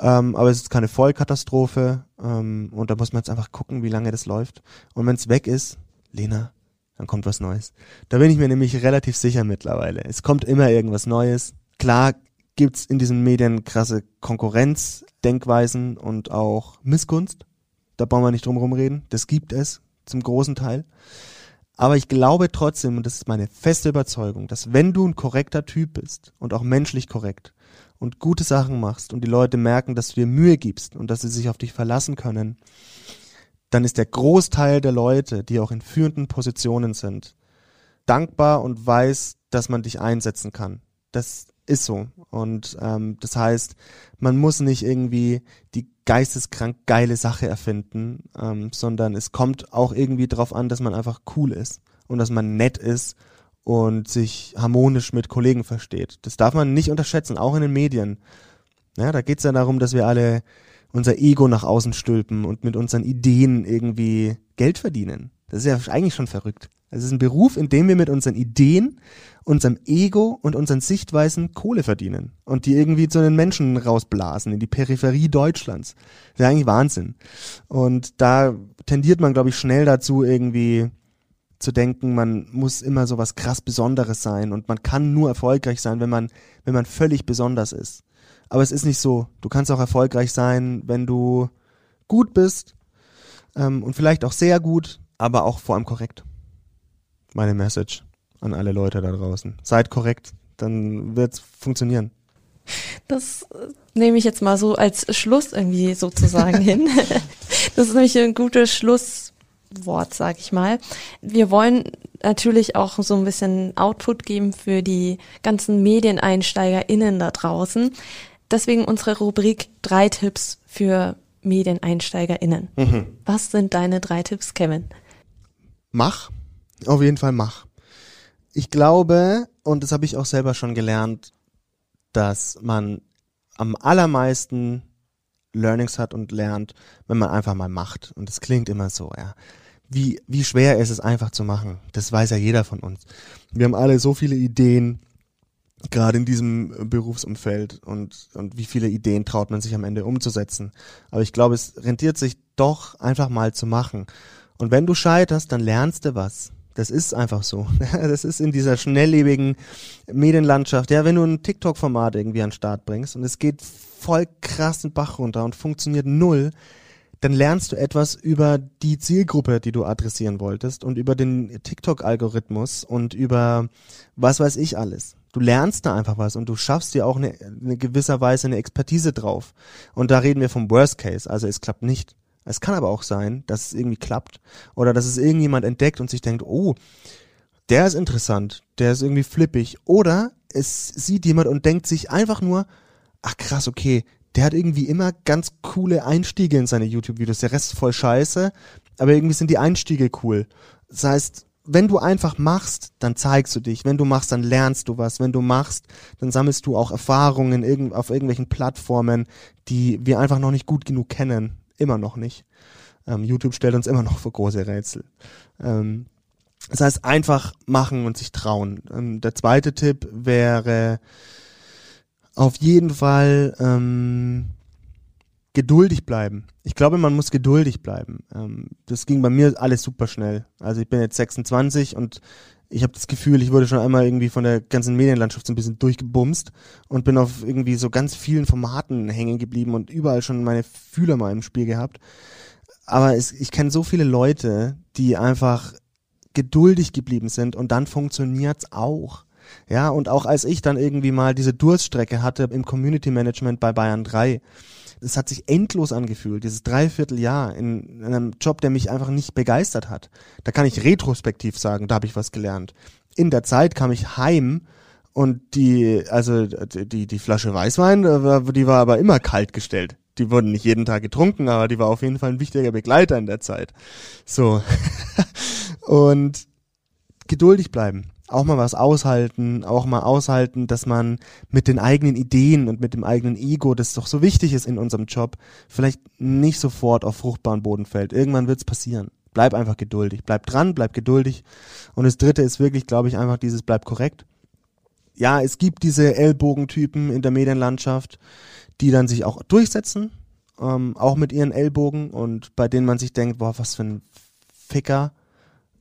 ähm, aber es ist keine Vollkatastrophe ähm, und da muss man jetzt einfach gucken, wie lange das läuft. Und wenn es weg ist, Lena, dann kommt was Neues. Da bin ich mir nämlich relativ sicher mittlerweile. Es kommt immer irgendwas Neues. Klar gibt's in diesen Medien krasse Konkurrenzdenkweisen und auch Missgunst. Da brauchen wir nicht drum rumreden. Das gibt es zum großen Teil. Aber ich glaube trotzdem, und das ist meine feste Überzeugung, dass wenn du ein korrekter Typ bist und auch menschlich korrekt und gute Sachen machst und die Leute merken, dass du dir Mühe gibst und dass sie sich auf dich verlassen können, dann ist der Großteil der Leute, die auch in führenden Positionen sind, dankbar und weiß, dass man dich einsetzen kann. Das ist so. Und ähm, das heißt, man muss nicht irgendwie die geisteskrank geile Sache erfinden, ähm, sondern es kommt auch irgendwie darauf an, dass man einfach cool ist und dass man nett ist und sich harmonisch mit Kollegen versteht. Das darf man nicht unterschätzen, auch in den Medien. Ja, da geht's ja darum, dass wir alle unser Ego nach außen stülpen und mit unseren Ideen irgendwie Geld verdienen. Das ist ja eigentlich schon verrückt. Es ist ein Beruf, in dem wir mit unseren Ideen, unserem Ego und unseren Sichtweisen Kohle verdienen und die irgendwie zu den Menschen rausblasen, in die Peripherie Deutschlands. Das ja eigentlich Wahnsinn. Und da tendiert man, glaube ich, schnell dazu, irgendwie zu denken, man muss immer so was krass Besonderes sein und man kann nur erfolgreich sein, wenn man, wenn man völlig besonders ist. Aber es ist nicht so. Du kannst auch erfolgreich sein, wenn du gut bist ähm, und vielleicht auch sehr gut, aber auch vor allem korrekt meine Message an alle Leute da draußen. Seid korrekt, dann wird's funktionieren. Das äh, nehme ich jetzt mal so als Schluss irgendwie sozusagen hin. Das ist nämlich ein gutes Schlusswort, sag ich mal. Wir wollen natürlich auch so ein bisschen Output geben für die ganzen MedieneinsteigerInnen da draußen. Deswegen unsere Rubrik drei Tipps für MedieneinsteigerInnen. Mhm. Was sind deine drei Tipps, Kevin? Mach auf jeden Fall mach. Ich glaube, und das habe ich auch selber schon gelernt, dass man am allermeisten Learnings hat und lernt, wenn man einfach mal macht. Und das klingt immer so, ja. Wie, wie schwer ist es einfach zu machen? Das weiß ja jeder von uns. Wir haben alle so viele Ideen, gerade in diesem Berufsumfeld und, und wie viele Ideen traut man sich am Ende umzusetzen. Aber ich glaube, es rentiert sich doch einfach mal zu machen. Und wenn du scheiterst, dann lernst du was. Das ist einfach so. Das ist in dieser schnelllebigen Medienlandschaft. Ja, wenn du ein TikTok-Format irgendwie an den Start bringst und es geht voll krass den Bach runter und funktioniert null, dann lernst du etwas über die Zielgruppe, die du adressieren wolltest und über den TikTok-Algorithmus und über was weiß ich alles. Du lernst da einfach was und du schaffst dir auch eine, eine gewisser Weise eine Expertise drauf. Und da reden wir vom Worst Case, also es klappt nicht. Es kann aber auch sein, dass es irgendwie klappt oder dass es irgendjemand entdeckt und sich denkt, oh, der ist interessant, der ist irgendwie flippig. Oder es sieht jemand und denkt sich einfach nur, ach krass, okay, der hat irgendwie immer ganz coole Einstiege in seine YouTube-Videos. Der Rest ist voll scheiße, aber irgendwie sind die Einstiege cool. Das heißt, wenn du einfach machst, dann zeigst du dich. Wenn du machst, dann lernst du was. Wenn du machst, dann sammelst du auch Erfahrungen auf irgendwelchen Plattformen, die wir einfach noch nicht gut genug kennen. Immer noch nicht. Ähm, YouTube stellt uns immer noch vor große Rätsel. Ähm, das heißt, einfach machen und sich trauen. Ähm, der zweite Tipp wäre auf jeden Fall ähm, geduldig bleiben. Ich glaube, man muss geduldig bleiben. Ähm, das ging bei mir alles super schnell. Also ich bin jetzt 26 und ich habe das Gefühl, ich wurde schon einmal irgendwie von der ganzen Medienlandschaft so ein bisschen durchgebumst und bin auf irgendwie so ganz vielen Formaten hängen geblieben und überall schon meine Fühler mal im Spiel gehabt. Aber es, ich kenne so viele Leute, die einfach geduldig geblieben sind und dann funktioniert's auch. Ja, und auch als ich dann irgendwie mal diese Durststrecke hatte im Community Management bei Bayern 3, es hat sich endlos angefühlt, dieses Dreivierteljahr in, in einem Job, der mich einfach nicht begeistert hat. Da kann ich retrospektiv sagen, da habe ich was gelernt. In der Zeit kam ich heim und die, also die, die Flasche Weißwein, die war aber immer kalt gestellt. Die wurden nicht jeden Tag getrunken, aber die war auf jeden Fall ein wichtiger Begleiter in der Zeit. So. und geduldig bleiben auch mal was aushalten, auch mal aushalten, dass man mit den eigenen Ideen und mit dem eigenen Ego, das doch so wichtig ist in unserem Job, vielleicht nicht sofort auf fruchtbaren Boden fällt. Irgendwann wird's passieren. Bleib einfach geduldig. Bleib dran, bleib geduldig. Und das dritte ist wirklich, glaube ich, einfach dieses bleib korrekt. Ja, es gibt diese Ellbogentypen in der Medienlandschaft, die dann sich auch durchsetzen, ähm, auch mit ihren Ellbogen und bei denen man sich denkt, boah, was für ein Ficker,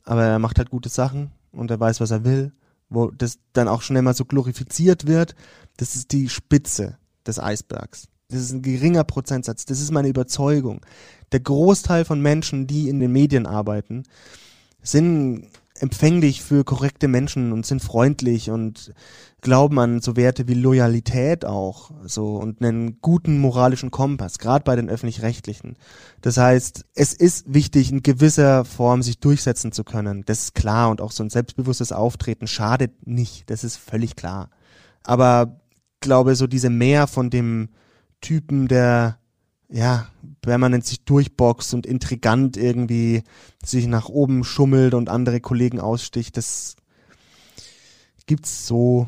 aber er macht halt gute Sachen und er weiß, was er will, wo das dann auch schon immer so glorifiziert wird, das ist die Spitze des Eisbergs. Das ist ein geringer Prozentsatz. Das ist meine Überzeugung. Der Großteil von Menschen, die in den Medien arbeiten, sind empfänglich für korrekte Menschen und sind freundlich und glauben an so Werte wie Loyalität auch so und einen guten moralischen Kompass, gerade bei den öffentlich-rechtlichen. Das heißt, es ist wichtig, in gewisser Form sich durchsetzen zu können. Das ist klar und auch so ein selbstbewusstes Auftreten schadet nicht. Das ist völlig klar. Aber glaube so diese mehr von dem Typen, der ja, permanent sich durchboxt und intrigant irgendwie sich nach oben schummelt und andere Kollegen aussticht, das gibt's so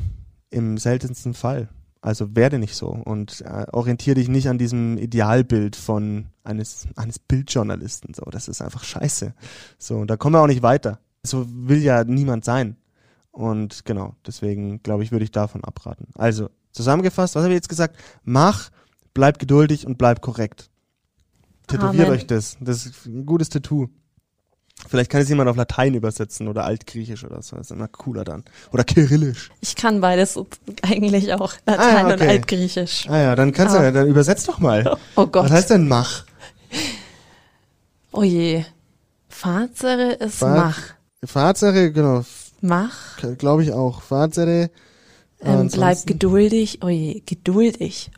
im seltensten Fall. Also werde nicht so und äh, orientiere dich nicht an diesem Idealbild von eines eines Bildjournalisten. So, das ist einfach Scheiße. So, und da kommen wir auch nicht weiter. So will ja niemand sein. Und genau, deswegen glaube ich, würde ich davon abraten. Also zusammengefasst, was habe ich jetzt gesagt? Mach, bleib geduldig und bleib korrekt. Tätowiert Amen. euch das. Das ist ein gutes Tattoo. Vielleicht kann es jemand auf Latein übersetzen oder Altgriechisch oder so. Das ist immer cooler dann. Oder Kyrillisch. Ich kann beides eigentlich auch, Latein Ah, und okay. Altgriechisch. Ah ja, dann kannst du, Ah. ja, dann übersetzt doch mal. Oh Gott. Was heißt denn mach? Oh je. Fazere ist Fa- Mach. Fazere, genau, Mach. glaube ich auch. Fazere, Ähm, bleib geduldig. Oh je, geduldig.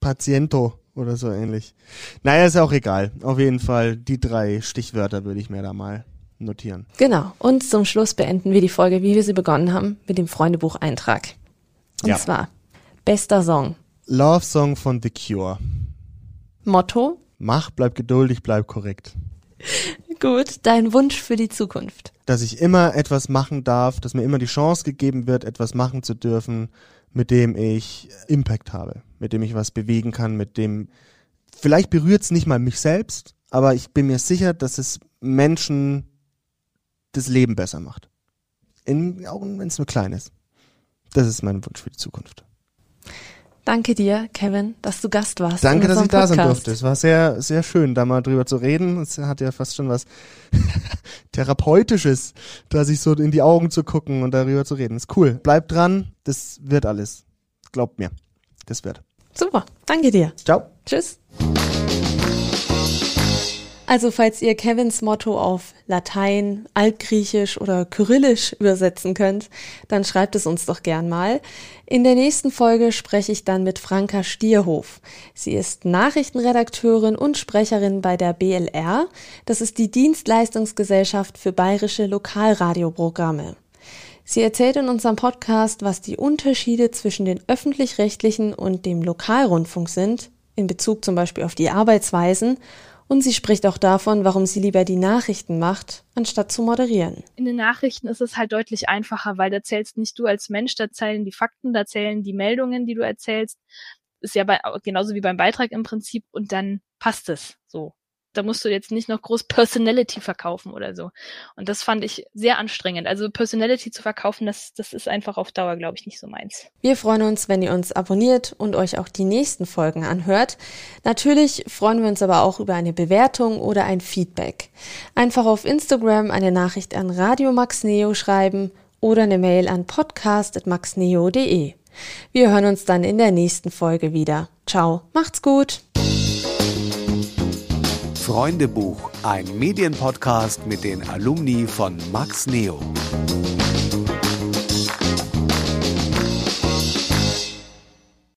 Paziento oder so ähnlich. Naja, ist auch egal. Auf jeden Fall, die drei Stichwörter würde ich mir da mal notieren. Genau. Und zum Schluss beenden wir die Folge, wie wir sie begonnen haben, mit dem Freundebuch-Eintrag. Und Ja. zwar, bester Song. Love Song von The Cure. Motto, Mach, bleib geduldig, bleib korrekt. gut, dein Wunsch für die Zukunft. Dass ich immer etwas machen darf, dass mir immer die Chance gegeben wird, etwas machen zu dürfen, mit dem ich Impact habe, mit dem ich was bewegen kann, mit dem, vielleicht berührt es nicht mal mich selbst, aber ich bin mir sicher, dass es Menschen das Leben besser macht. In, auch wenn es nur klein ist. Das ist mein Wunsch für die Zukunft. Danke dir, Kevin, dass du Gast warst. Danke, dass ich da sein durfte. Es war sehr, sehr schön, da mal drüber zu reden. Es hat ja fast schon was Therapeutisches, da sich so in die Augen zu gucken und darüber zu reden. Ist cool. Bleibt dran, das wird alles. Glaubt mir, das wird. Super, danke dir. Ciao. Tschüss. Also falls ihr Kevins Motto auf Latein, Altgriechisch oder Kyrillisch übersetzen könnt, dann schreibt es uns doch gern mal. In der nächsten Folge spreche ich dann mit Franka Stierhof. Sie ist Nachrichtenredakteurin und Sprecherin bei der BLR. Das ist die Dienstleistungsgesellschaft für bayerische Lokalradioprogramme. Sie erzählt in unserem Podcast, was die Unterschiede zwischen den öffentlich-rechtlichen und dem Lokalrundfunk sind, in Bezug zum Beispiel auf die Arbeitsweisen und sie spricht auch davon, warum sie lieber die Nachrichten macht, anstatt zu moderieren. In den Nachrichten ist es halt deutlich einfacher, weil da zählst nicht du als Mensch, da zählen die Fakten, da zählen die Meldungen, die du erzählst. Ist ja bei, genauso wie beim Beitrag im Prinzip und dann passt es so da musst du jetzt nicht noch groß Personality verkaufen oder so. Und das fand ich sehr anstrengend. Also Personality zu verkaufen, das, das ist einfach auf Dauer, glaube ich, nicht so meins. Wir freuen uns, wenn ihr uns abonniert und euch auch die nächsten Folgen anhört. Natürlich freuen wir uns aber auch über eine Bewertung oder ein Feedback. Einfach auf Instagram eine Nachricht an Radio Max Neo schreiben oder eine Mail an podcast.maxneo.de. Wir hören uns dann in der nächsten Folge wieder. Ciao, macht's gut! Freundebuch, ein Medienpodcast mit den Alumni von Max Neo.